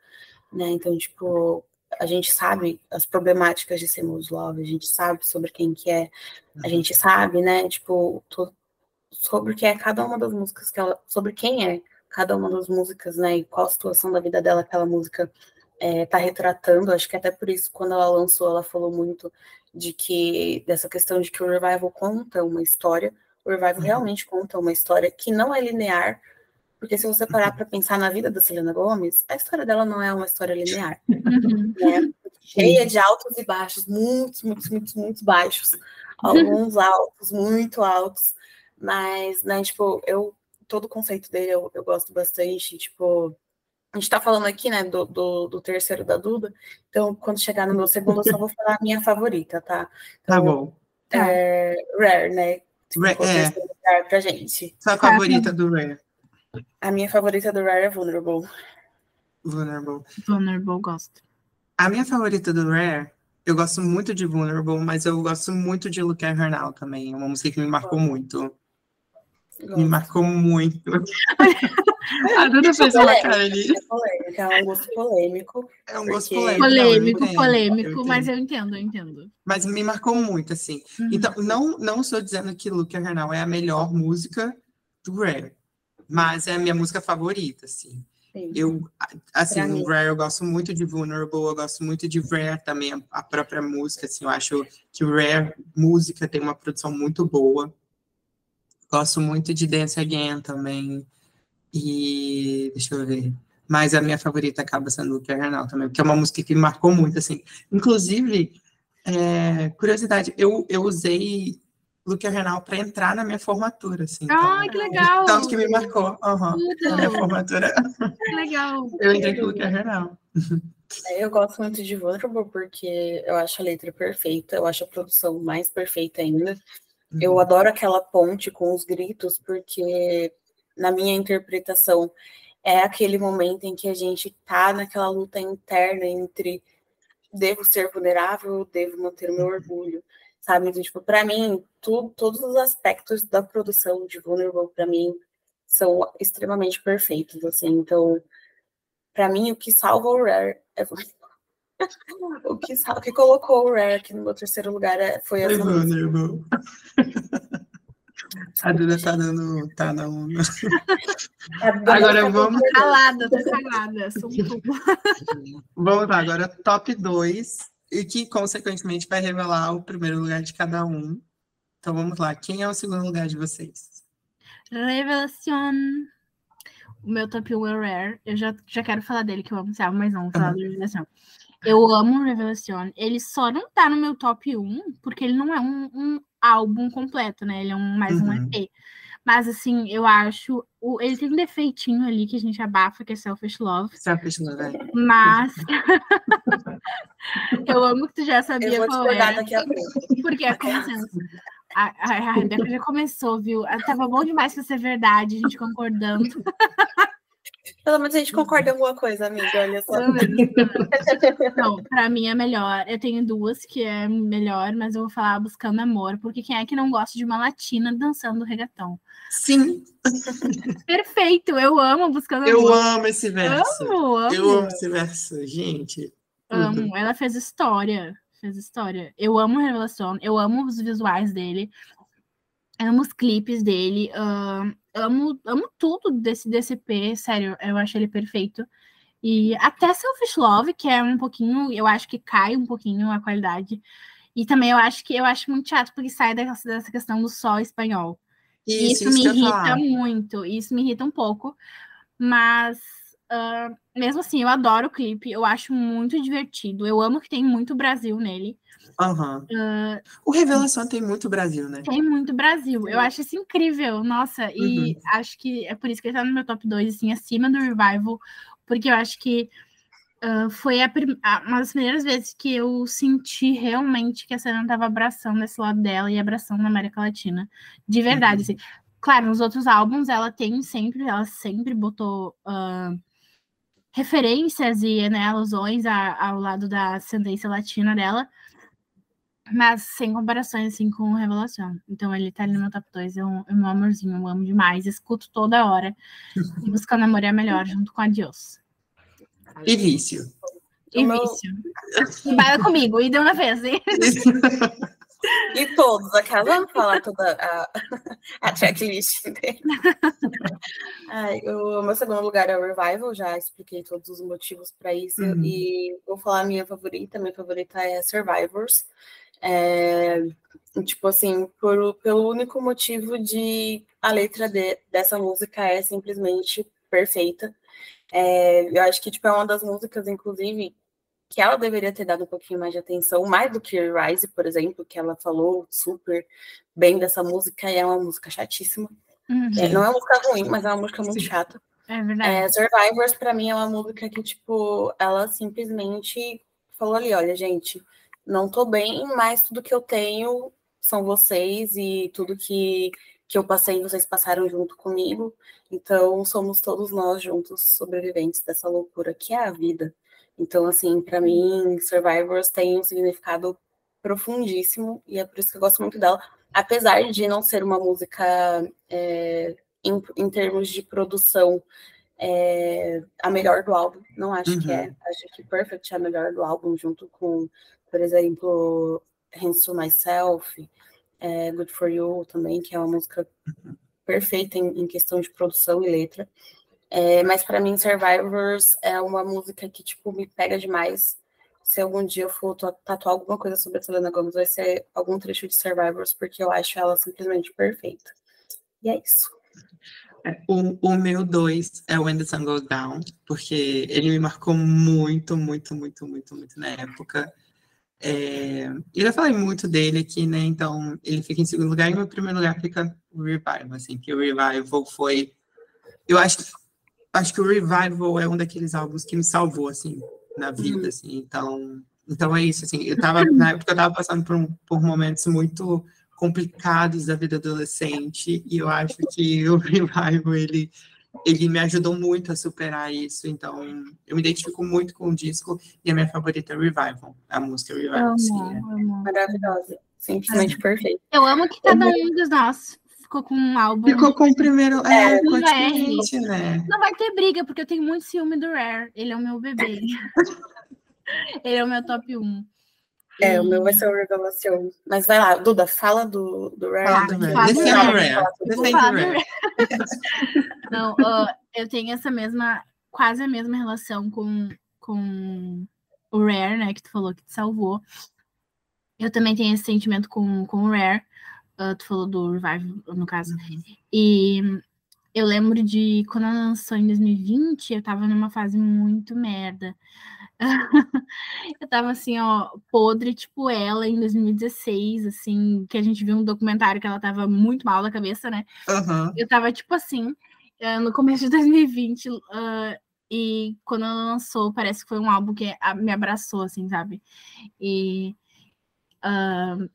né? Então, tipo, a gente sabe as problemáticas de sermos love, a gente sabe sobre quem que é, a gente sabe, né? Tipo, sobre o que é cada uma das músicas que ela, sobre quem é cada uma das músicas, né? E qual a situação da vida dela aquela música é, tá retratando. Acho que até por isso, quando ela lançou, ela falou muito de que dessa questão de que o revival conta uma história. O revival Uhum. realmente conta uma história que não é linear, porque se você parar para pensar na vida da Selena Gomez, a história dela não é uma história linear Uhum. né? Cheia de altos e baixos, muitos, muitos, muitos, muitos baixos. Alguns altos, muito altos. Mas, né, tipo, eu, todo o conceito dele eu, eu gosto bastante. Tipo, a gente tá falando aqui, né, do, do, do terceiro da Duda. Então, quando chegar no meu segundo, eu só vou falar a minha favorita, tá? Tá Então, bom. É, Rare, né? Rare, é. lugar pra gente. Sua favorita do Rare? A minha favorita do Rare é Vulnerable. Vulnerable. Vulnerable gosto. A minha favorita do Rare, eu gosto muito de Vulnerable, mas eu gosto muito de Look at Her Now também. É uma música que me marcou muito. Me marcou muito. A Duda fez uma cara ali. É polêmico, é um gosto polêmico. É um gosto Porque- polêmico. não, eu Polêmico, polêmico, eu mas eu entendo, eu entendo. Mas me marcou muito, assim. Uhum. Então, não, não estou dizendo que Her Now é a melhor música do Rare, mas é a minha música favorita, assim. Sim. Eu, assim, no. Rare eu gosto muito de Vulnerable, eu gosto muito de Rare também, a- própria música, assim, eu acho que o Rare música tem uma produção muito boa. Gosto muito de Dance Again também. E deixa eu ver. Mas a minha favorita acaba sendo Her Now também, porque é uma música que me marcou muito, assim. Inclusive, é, curiosidade, eu, eu usei Her Now para entrar na minha formatura, assim. então- Ai, que legal! tanto que me marcou. aham, na minha formatura. que legal! Eu entrei com o Now. É, eu gosto muito de Vulnerable porque eu acho a letra perfeita, eu acho a produção mais perfeita ainda. Uhum. Eu adoro aquela ponte com os gritos, porque na minha interpretação é aquele momento em que a gente tá naquela luta interna entre devo ser vulnerável, devo manter o meu uhum. orgulho, sabe? Então, tipo, para mim, tu, todos os aspectos da produção de Vulnerable, para mim, são extremamente perfeitos, assim. Então, para mim, o que salva o Rare é o que, o que colocou o Rare aqui no meu terceiro lugar é, foi essa Vulnerable. A Duda tá dando. Tá na onda. Agora tá vamos. Calada, tô calada. vamos lá, agora top 2, e que consequentemente vai revelar o primeiro lugar de cada um. Então vamos lá, quem é o segundo lugar de vocês? Revelação. O meu top 1 é Rare. Eu já, já quero falar dele, que eu amo, mas não, vou falar uhum. do Revelação. Eu amo Revelação. Ele só não tá no meu top 1, porque ele não é um, um álbum completo, né? Ele é um, mais uhum. um EP. Mas, assim, eu acho. O, ele tem um defeitinho ali que a gente abafa, que é Selfish Love. Selfish Love, é. Mas. eu amo que tu já sabia eu vou qual era. Daqui a pouco. Porque é consenso. A, a, a Rebeca já começou, viu? Tava bom demais pra ser verdade, a gente concordando. Pelo menos a gente concorda em alguma coisa, amiga. Olha só. Não, pra mim é melhor. Eu tenho duas que é melhor, mas eu vou falar Buscando Amor, porque quem é que não gosta de uma latina dançando reggaeton? Sim. Perfeito, eu amo Buscando eu Amor. Eu amo esse verso. Amo, amo. Eu amo esse verso, gente. Amo. Ela fez história. Fez história. Eu amo Revelação, eu amo os visuais dele amo os clipes dele, uh, amo, amo tudo desse DCP, sério, eu acho ele perfeito. E até Selfish Love, que é um pouquinho, eu acho que cai um pouquinho a qualidade. E também eu acho que eu acho muito chato porque sai dessa, dessa questão do só espanhol. Isso, isso, me irrita muito, isso me irrita um pouco. Mas uh, mesmo assim, eu adoro o clipe, eu acho muito divertido. Eu amo que tem muito Brasil nele. Uhum. Uh, o Revelação tem muito Brasil, né? Tem muito Brasil. Eu acho isso incrível, nossa. E uhum. acho que é por isso que ele tá no meu top 2, assim, acima do Revival, porque eu acho que uh, foi a uma das primeiras vezes que eu senti realmente que a cena tava abraçando esse lado dela e abraçando na América Latina. De verdade, uhum. assim. Claro, nos outros álbuns ela tem sempre, ela sempre botou. Uh, referências e né, alusões a, ao lado da ascendência latina dela, mas sem comparações, assim, com Revelação. Então, ele tá ali no meu top 2. É um, é um amorzinho, eu amo demais. Escuto toda hora. E Buscando Amor é melhor, junto com Adios. E Vício. E. Vício. E baila comigo. E deu na vez, hein? E todos, aquela, vamos falar toda a, a checklist dele. Ai, o meu segundo lugar é o Revival, já expliquei todos os motivos para isso. Uhum. E vou falar a minha favorita, minha favorita é Survivors. É, tipo assim, por, pelo único motivo de a letra de, dessa música é simplesmente perfeita. É, eu acho que tipo, é uma das músicas, inclusive, que ela deveria ter dado um pouquinho mais de atenção, mais do que Rise, por exemplo, que ela falou super bem dessa música, e é uma música chatíssima. Uhum. É, não é uma música ruim, mas é uma música muito chata. É verdade. É, Survivors, para mim, é uma música que, tipo, ela simplesmente falou ali, olha, gente, não tô bem, mas tudo que eu tenho são vocês e tudo que, que eu passei, vocês passaram junto comigo. Então, somos todos nós juntos sobreviventes dessa loucura que é a vida. Então, assim, para mim, Survivors tem um significado profundíssimo e é por isso que eu gosto muito dela. Apesar de não ser uma música é, em, em termos de produção é, a melhor do álbum, não acho uhum. que é. Uhum. Acho que Perfect é a melhor do álbum, junto com por exemplo, Hands to Myself, é, Good For You também, que é uma música perfeita em, em questão de produção e letra. É, mas para mim, Survivors é uma música que tipo me pega demais. Se algum dia eu for tatuar alguma coisa sobre a Selena Gomez, vai ser algum trecho de Survivors, porque eu acho ela simplesmente perfeita. E é isso. É, o, o meu dois é When the Sun Goes Down, porque ele me marcou muito, muito, muito, muito, muito na época. É, eu já falei muito dele aqui, né? Então, ele fica em segundo lugar, e no primeiro lugar fica o Revival, assim, que o Revival foi. Eu acho, acho que o Revival é um daqueles álbuns que me salvou, assim, na vida, assim. Então, então é isso, assim. Eu tava, na época eu tava passando por, um, por momentos muito complicados da vida adolescente e eu acho que o Revival, ele ele me ajudou muito a superar isso, então eu me identifico muito com o disco e a minha favorita é Revival, a música Revival. Amo, sim, é. Maravilhosa, simplesmente perfeita. Eu amo que cada um dos nossos ficou com um álbum. Ficou com o primeiro. É, é um né? Não vai ter briga, porque eu tenho muito ciúme do Rare. Ele é o meu bebê. Ele é o meu top 1. É, o meu vai ser o Revelação. Mas vai lá, Duda, fala do, do Rare. Fala do Rare. Defende o Rare. Não, uh, eu tenho essa mesma, quase a mesma relação com, com o Rare, né, que tu falou que te salvou. Eu também tenho esse sentimento com, com o Rare. Uh, tu falou do Revive, no caso. Uhum. E eu lembro de quando ela lançou em 2020, eu tava numa fase muito merda. eu tava assim, ó, podre, tipo ela em 2016, assim, que a gente viu um documentário que ela tava muito mal da cabeça, né? Uhum. Eu tava, tipo assim, eh, no começo de 2020, uh, e quando ela lançou, parece que foi um álbum que me abraçou, assim, sabe? E. Uh,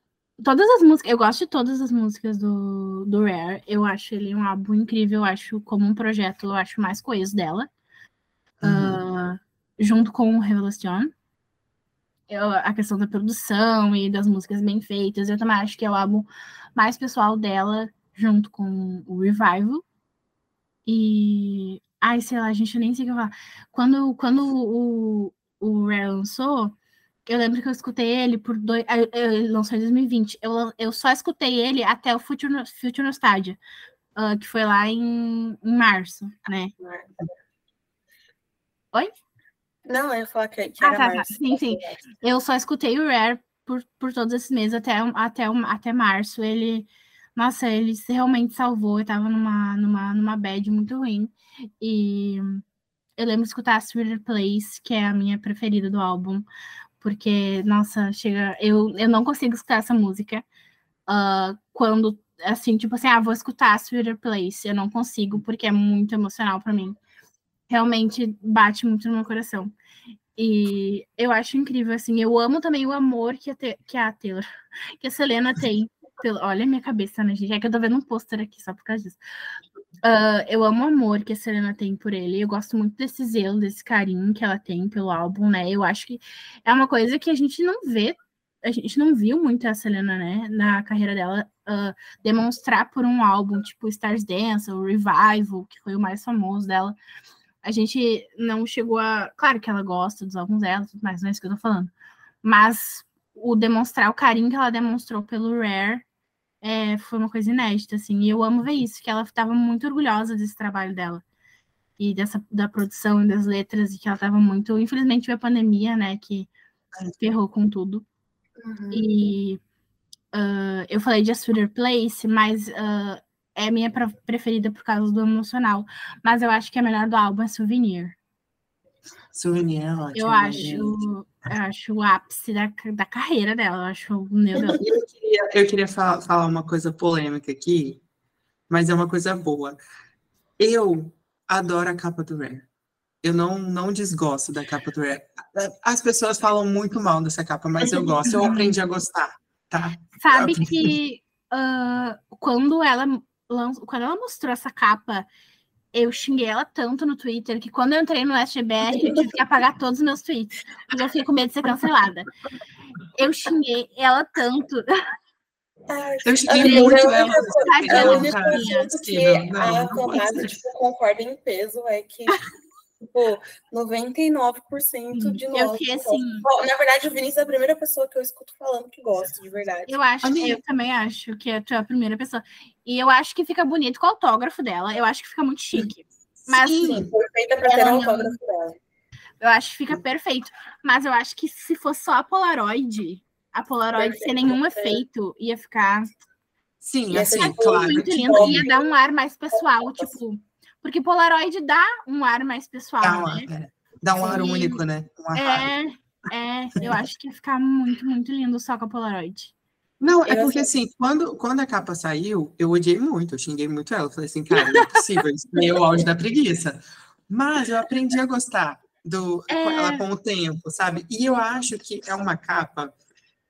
todas as músicas, eu gosto de todas as músicas do, do Rare. Eu acho ele um álbum incrível, eu acho como um projeto, eu acho mais coeso dela. Uhum. Uh, junto com o Revelación. Eu, a questão da produção e das músicas bem feitas, eu também acho que é o álbum mais pessoal dela, junto com o Revival. E. Ai, sei lá, gente nem sei o que falar. Quando, quando o, o Rare lançou, eu lembro que eu escutei ele por dois. Ele lançou em 2020. Eu, eu só escutei ele até o Future, Future Nostalgia, uh, que foi lá em, em março, né? Oi? Não, eu ia falar que, que ah, era tá, tá. março. Sim, sim. Eu só escutei o Rare por, por todos esses meses, até, até, até março. Ele. Nossa, ele realmente salvou. Eu tava numa, numa, numa bad muito ruim. E eu lembro de escutar a Sweeter Place, que é a minha preferida do álbum. Porque, nossa, chega. Eu, eu não consigo escutar essa música uh, quando, assim, tipo assim, ah, vou escutar Sweeter Place. Eu não consigo, porque é muito emocional para mim realmente bate muito no meu coração. E eu acho incrível, assim, eu amo também o amor que a, te, que a Taylor, que a Selena tem. Pelo, olha a minha cabeça, né, gente? É que eu tô vendo um pôster aqui só por causa disso. Uh, eu amo o amor que a Selena tem por ele. Eu gosto muito desse zelo, desse carinho que ela tem pelo álbum, né? Eu acho que é uma coisa que a gente não vê, a gente não viu muito a Selena, né, na carreira dela, uh, demonstrar por um álbum, tipo Stars Dance, o Revival, que foi o mais famoso dela a gente não chegou a. Claro que ela gosta dos álbuns dela, tudo mais, não é isso que eu tô falando. Mas o demonstrar o carinho que ela demonstrou pelo Rare é, foi uma coisa inédita, assim. E eu amo ver isso, que ela estava muito orgulhosa desse trabalho dela. E dessa da produção e das letras, e que ela estava muito. Infelizmente, a pandemia, né? Que ferrou com tudo. Uhum. E uh, eu falei de A Sweeter Place, mas uh, é minha preferida por causa do emocional. Mas eu acho que a melhor do álbum é Souvenir. Souvenir é ótimo. Eu acho, eu acho o ápice da, da carreira dela. Eu acho, meu Deus. Eu queria, eu queria falar, falar uma coisa polêmica aqui, mas é uma coisa boa. Eu adoro a capa do Rare. Eu não, não desgosto da capa do Rare. As pessoas falam muito mal dessa capa, mas eu gosto. Eu aprendi a gostar, tá? Sabe que uh, quando ela quando ela mostrou essa capa, eu xinguei ela tanto no Twitter que quando eu entrei no SGBR, eu tive que apagar todos os meus tweets, porque eu fiquei com medo de ser cancelada. Eu xinguei ela tanto. Eu xinguei muito ela. Eu, eu, que a Conrado tipo, concorda em peso é que Tipo, 99% de nós. Eu fiquei assim. Na verdade, o Vinícius é a primeira pessoa que eu escuto falando que gosta, de verdade. Eu acho, que eu também acho que é a primeira pessoa. E eu acho que fica bonito com o autógrafo dela. Eu acho que fica muito chique. Mas, Sim, perfeita pra ter o autógrafo dela. Eu acho que fica perfeito. Mas eu acho que se fosse só a Polaroid, a Polaroid perfeito, sem nenhum perfeito. efeito, ia ficar. Sim, ia assim, claro. Muito lindo. Ia dar um ar mais pessoal, tipo porque Polaroid dá um ar mais pessoal, dá um, né? É. Dá um ar único, né? Um é, é, eu acho que ia ficar muito, muito lindo só com a Polaroid. Não, é porque assim, quando, quando a capa saiu, eu odiei muito, eu xinguei muito ela. Eu falei assim, cara, não é possível, isso é o áudio da preguiça. Mas eu aprendi a gostar. do é... ela com o tempo, sabe? E eu acho que é uma capa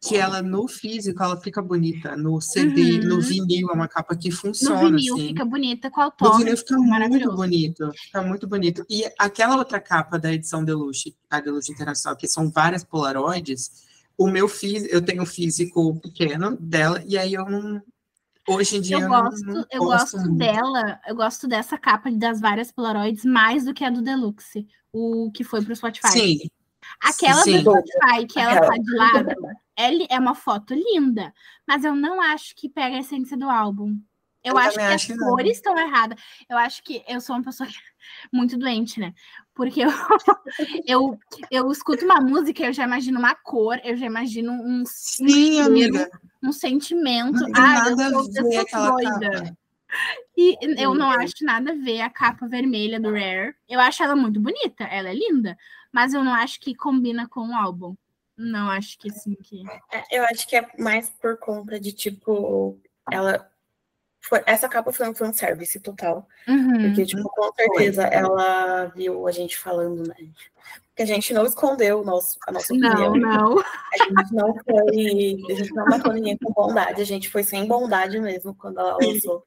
que ela no físico ela fica bonita, no CD, uhum. no vinil é uma capa que funciona. No vinil assim. fica bonita, qual tom? No vinil fica muito bonito, fica muito bonito. E aquela outra capa da edição Deluxe, a Deluxe Internacional, que são várias polaroids, o meu físico, eu tenho físico pequeno dela, e aí eu não. Hoje em dia eu gosto, eu, não, eu gosto dela, eu gosto dessa capa das várias polaroids mais do que a do Deluxe, o que foi para o Spotify. Sim. Aquela Sim. do Spotify, que ela tá de lado, é, é uma foto linda, mas eu não acho que pega a essência do álbum. Eu, eu acho que acho as cores estão erradas. Eu acho que eu sou uma pessoa muito doente, né? Porque eu, eu, eu escuto uma música, eu já imagino uma cor, eu já imagino um, Sim, um, amiga. um sentimento. Ah, eu sou, eu sou doida. Capa. E eu não acho nada a ver a capa vermelha do Rare. Eu acho ela muito bonita, ela é linda, mas eu não acho que combina com o álbum. Não acho que sim que. É, eu acho que é mais por conta de tipo ela foi, essa capa foi um fanservice total. Uhum. Porque, tipo, com certeza ela viu a gente falando, né? Porque a gente não escondeu o nosso, a nossa opinião. Não, não. A gente não foi. A gente não matou ninguém com bondade, a gente foi sem bondade mesmo quando ela lançou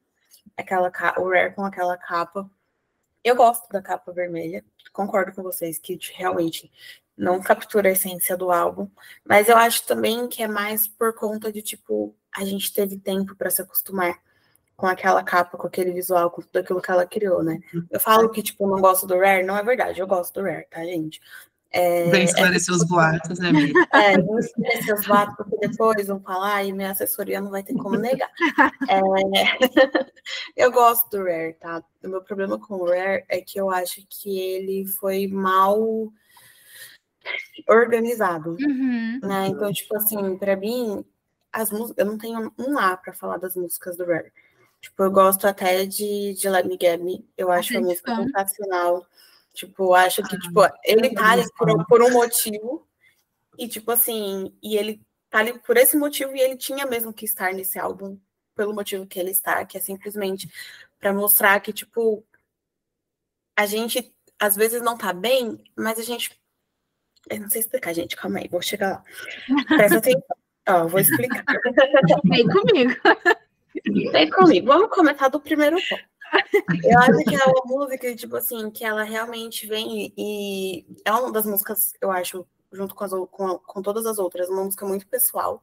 aquela o Rare com aquela capa. Eu gosto da capa vermelha, concordo com vocês que realmente não captura a essência do álbum, mas eu acho também que é mais por conta de tipo a gente teve tempo para se acostumar com aquela capa, com aquele visual, com tudo aquilo que ela criou, né? Eu falo que tipo não gosto do Rare, não é verdade, eu gosto do Rare, tá, gente? É, Vem esclarecer é, os boatos, né, amiga? É, vou esclarecer os boatos, porque depois vão falar e minha assessoria não vai ter como negar. É, eu gosto do Rare, tá? O meu problema com o Rare é que eu acho que ele foi mal organizado, uhum. né? Então, tipo assim, para mim, as músicas, eu não tenho um A para falar das músicas do Rare. Tipo, eu gosto até de, de Let Me Get Me, eu acho a música sensacional. Tipo, acho que, ah, tipo, ele tá ali por, por um motivo, e tipo assim, e ele tá ali por esse motivo, e ele tinha mesmo que estar nesse álbum pelo motivo que ele está, que é simplesmente para mostrar que, tipo, a gente às vezes não tá bem, mas a gente eu não sei explicar, gente. Calma aí, vou chegar lá. Presta atenção. Ó, vou explicar. Vem comigo. Vem comigo. Vamos começar do primeiro ponto. Eu acho que é uma música, tipo assim, que ela realmente vem e é uma das músicas, eu acho, junto com, as, com, com todas as outras, uma música muito pessoal.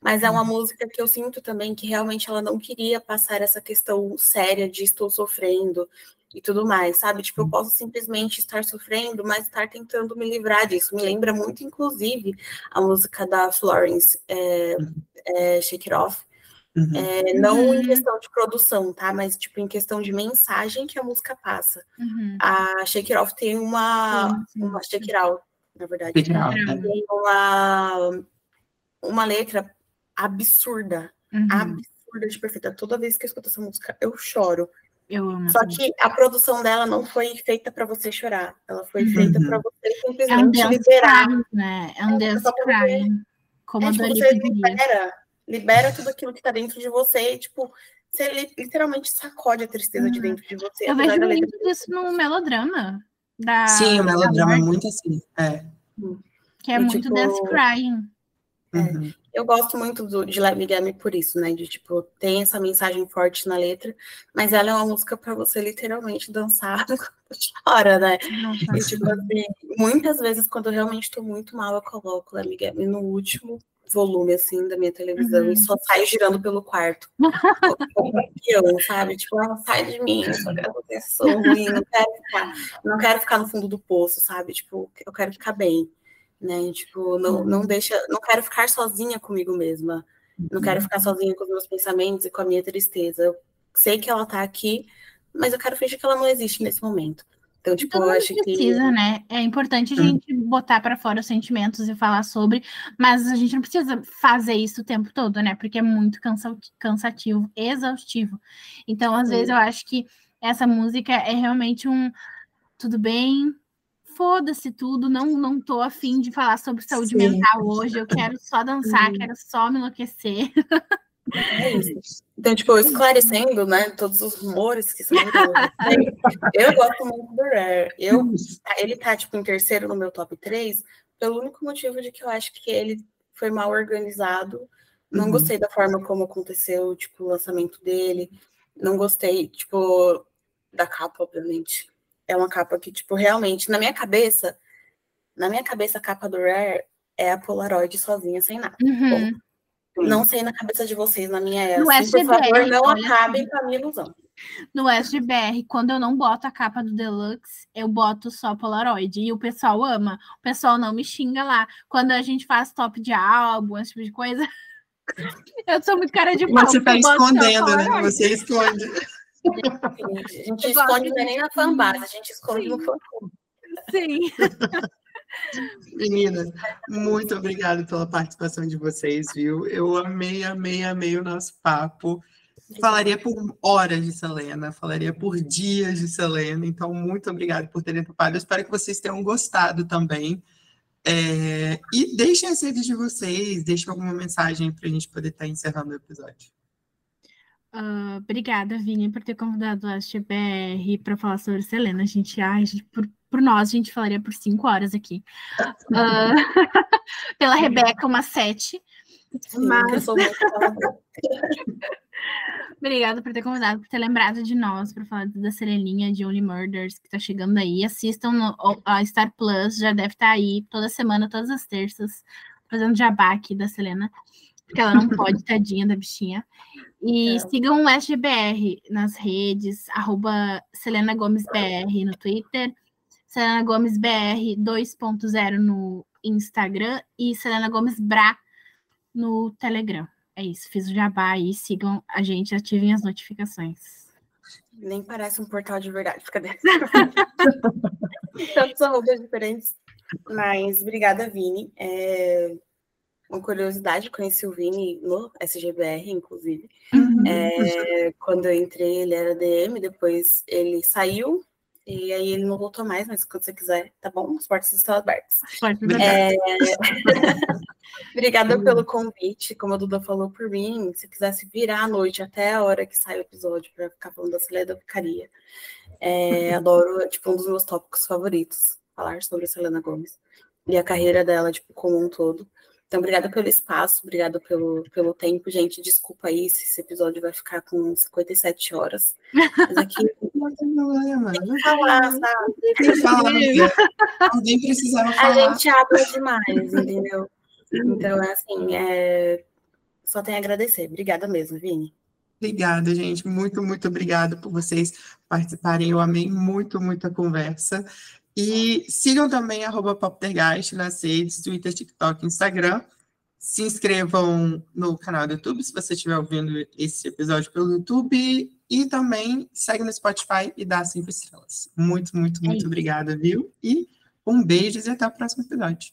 Mas é uma uhum. música que eu sinto também que realmente ela não queria passar essa questão séria de estou sofrendo, e tudo mais, sabe? Tipo, eu posso simplesmente estar sofrendo, mas estar tentando me livrar disso. Me lembra muito, inclusive, a música da Florence, é, é Shake It Off. Uhum. É, não uhum. em questão de produção, tá? Mas, tipo, em questão de mensagem que a música passa. Uhum. A Shake It Off tem uma... uma Shake It Out, na verdade. Shake Out, né? Tem uma, uma letra absurda. Uhum. Absurda de perfeita. Toda vez que eu escuto essa música, eu choro. Eu amo. Só que a produção dela não foi feita para você chorar. Ela foi uhum. feita para você simplesmente é um liberar. Né? É um dance cry. Como é, tipo, você libera, libera tudo aquilo que está dentro de você e, tipo, você literalmente sacode a tristeza uhum. de dentro de você. Eu vejo muito disso no melodrama. Da, Sim, o melodrama é muito assim. É. Que é e, muito tipo, dance crying. É. Uhum. Eu gosto muito do, de Let Me Get Me por isso, né? De tipo, tem essa mensagem forte na letra, mas ela é uma música para você literalmente dançar chora, né? E tipo assim, muitas vezes, quando eu realmente estou muito mal, eu coloco Let Me Get Me no último volume, assim, da minha televisão uhum. e só saio girando pelo quarto. eu, sabe? Tipo, ela sai de mim, eu só quero ter ruim, não quero ficar, não quero ficar no fundo do poço, sabe? Tipo, eu quero ficar bem né? Tipo, não, não uhum. deixa, não quero ficar sozinha comigo mesma. Não quero uhum. ficar sozinha com os meus pensamentos e com a minha tristeza. Eu sei que ela tá aqui, mas eu quero fingir que ela não existe nesse momento. Então, tipo, eu acho precisa, que. Precisa, né? É importante a hum. gente botar para fora os sentimentos e falar sobre, mas a gente não precisa fazer isso o tempo todo, né? Porque é muito cansativo, exaustivo. Então, às vezes, eu acho que essa música é realmente um. Tudo bem, foda-se tudo, não, não tô afim de falar sobre saúde Sim. mental hoje, eu quero só dançar, Sim. quero só me enlouquecer. É isso. Então, tipo, esclarecendo, né, todos os rumores que são eu gosto muito do Rare. Eu, ele tá, tipo, em terceiro no meu top 3, pelo único motivo de que eu acho que ele foi mal organizado. Não uhum. gostei da forma como aconteceu, tipo, o lançamento dele. Não gostei, tipo, da capa, obviamente. É uma capa que, tipo, realmente, na minha cabeça, na minha cabeça, a capa do Rare é a Polaroid sozinha, sem nada. Uhum. Não sei na cabeça de vocês, na minha é no assim, por favor, não acabem com a minha ilusão. No SGBR, quando eu não boto a capa do Deluxe, eu boto só Polaroid. E o pessoal ama. O pessoal não me xinga lá. Quando a gente faz top de álbum, esse tipo de coisa, eu sou muito cara de pau. Você tá escondendo, né? Você esconde. A gente esconde é nem na fanbase, a gente esconde Sim. no fã Sim. Meninas, muito obrigada pela participação de vocês, viu? Eu amei, amei, amei o nosso papo. Falaria por horas de Selena, falaria por dias de Selena, então muito obrigada por terem topado. Eu espero que vocês tenham gostado também. É... E deixem as redes de vocês, deixem alguma mensagem para a gente poder estar encerrando o episódio. Uh, obrigada, Vini, por ter convidado a SGBR para falar sobre Selena. A gente, ai, a gente, por, por nós, a gente falaria por cinco horas aqui. Uh, pela Rebeca, uma sete. Sim, mas... Obrigada por ter convidado, por ter lembrado de nós para falar da Seleninha de Only Murders, que está chegando aí. Assistam no, a Star Plus, já deve estar tá aí toda semana, todas as terças, fazendo jabá aqui da Selena, porque ela não pode, tadinha da bichinha. E é. sigam o SGBR nas redes, arroba Selena Gomes BR no Twitter, Selena Gomes BR 2.0 no Instagram e Selena Gomes Bra no Telegram. É isso, fiz o jabá aí, sigam a gente, ativem as notificações. Nem parece um portal de verdade, fica dentro. Tantos arrobas diferentes. Mas obrigada, Vini. É, uma curiosidade, conheci o Vini no SGBR, inclusive. Uhum. É, quando eu entrei, ele era DM, depois ele saiu, e aí ele não voltou mais, mas quando você quiser, tá bom? As portas estão abertas. É... Obrigada pelo convite, como a Duda falou por mim, se quisesse virar à noite até a hora que sai o episódio para ficar falando da Selena, eu ficaria. É, adoro, tipo, um dos meus tópicos favoritos, falar sobre a Selena Gomes e a carreira dela, tipo, como um todo. Então, obrigada pelo espaço, obrigada pelo, pelo tempo, gente. Desculpa aí se esse episódio vai ficar com 57 horas. Mas aqui. Não tem problema. Tem que falar, sabe? Tem que falar. Alguém precisava falar. A gente abre demais, entendeu? Então, é assim, é... só tenho a agradecer. Obrigada mesmo, Vini. Obrigada, gente. Muito, muito obrigada por vocês participarem. Eu amei muito, muito a conversa. E sigam também arroba Poptergeist nas redes, Twitter, TikTok, Instagram. Se inscrevam no canal do YouTube se você estiver ouvindo esse episódio pelo YouTube. E também segue no Spotify e dá cinco estrelas. Muito, muito, muito é obrigada, viu? E um beijo e até o próximo episódio.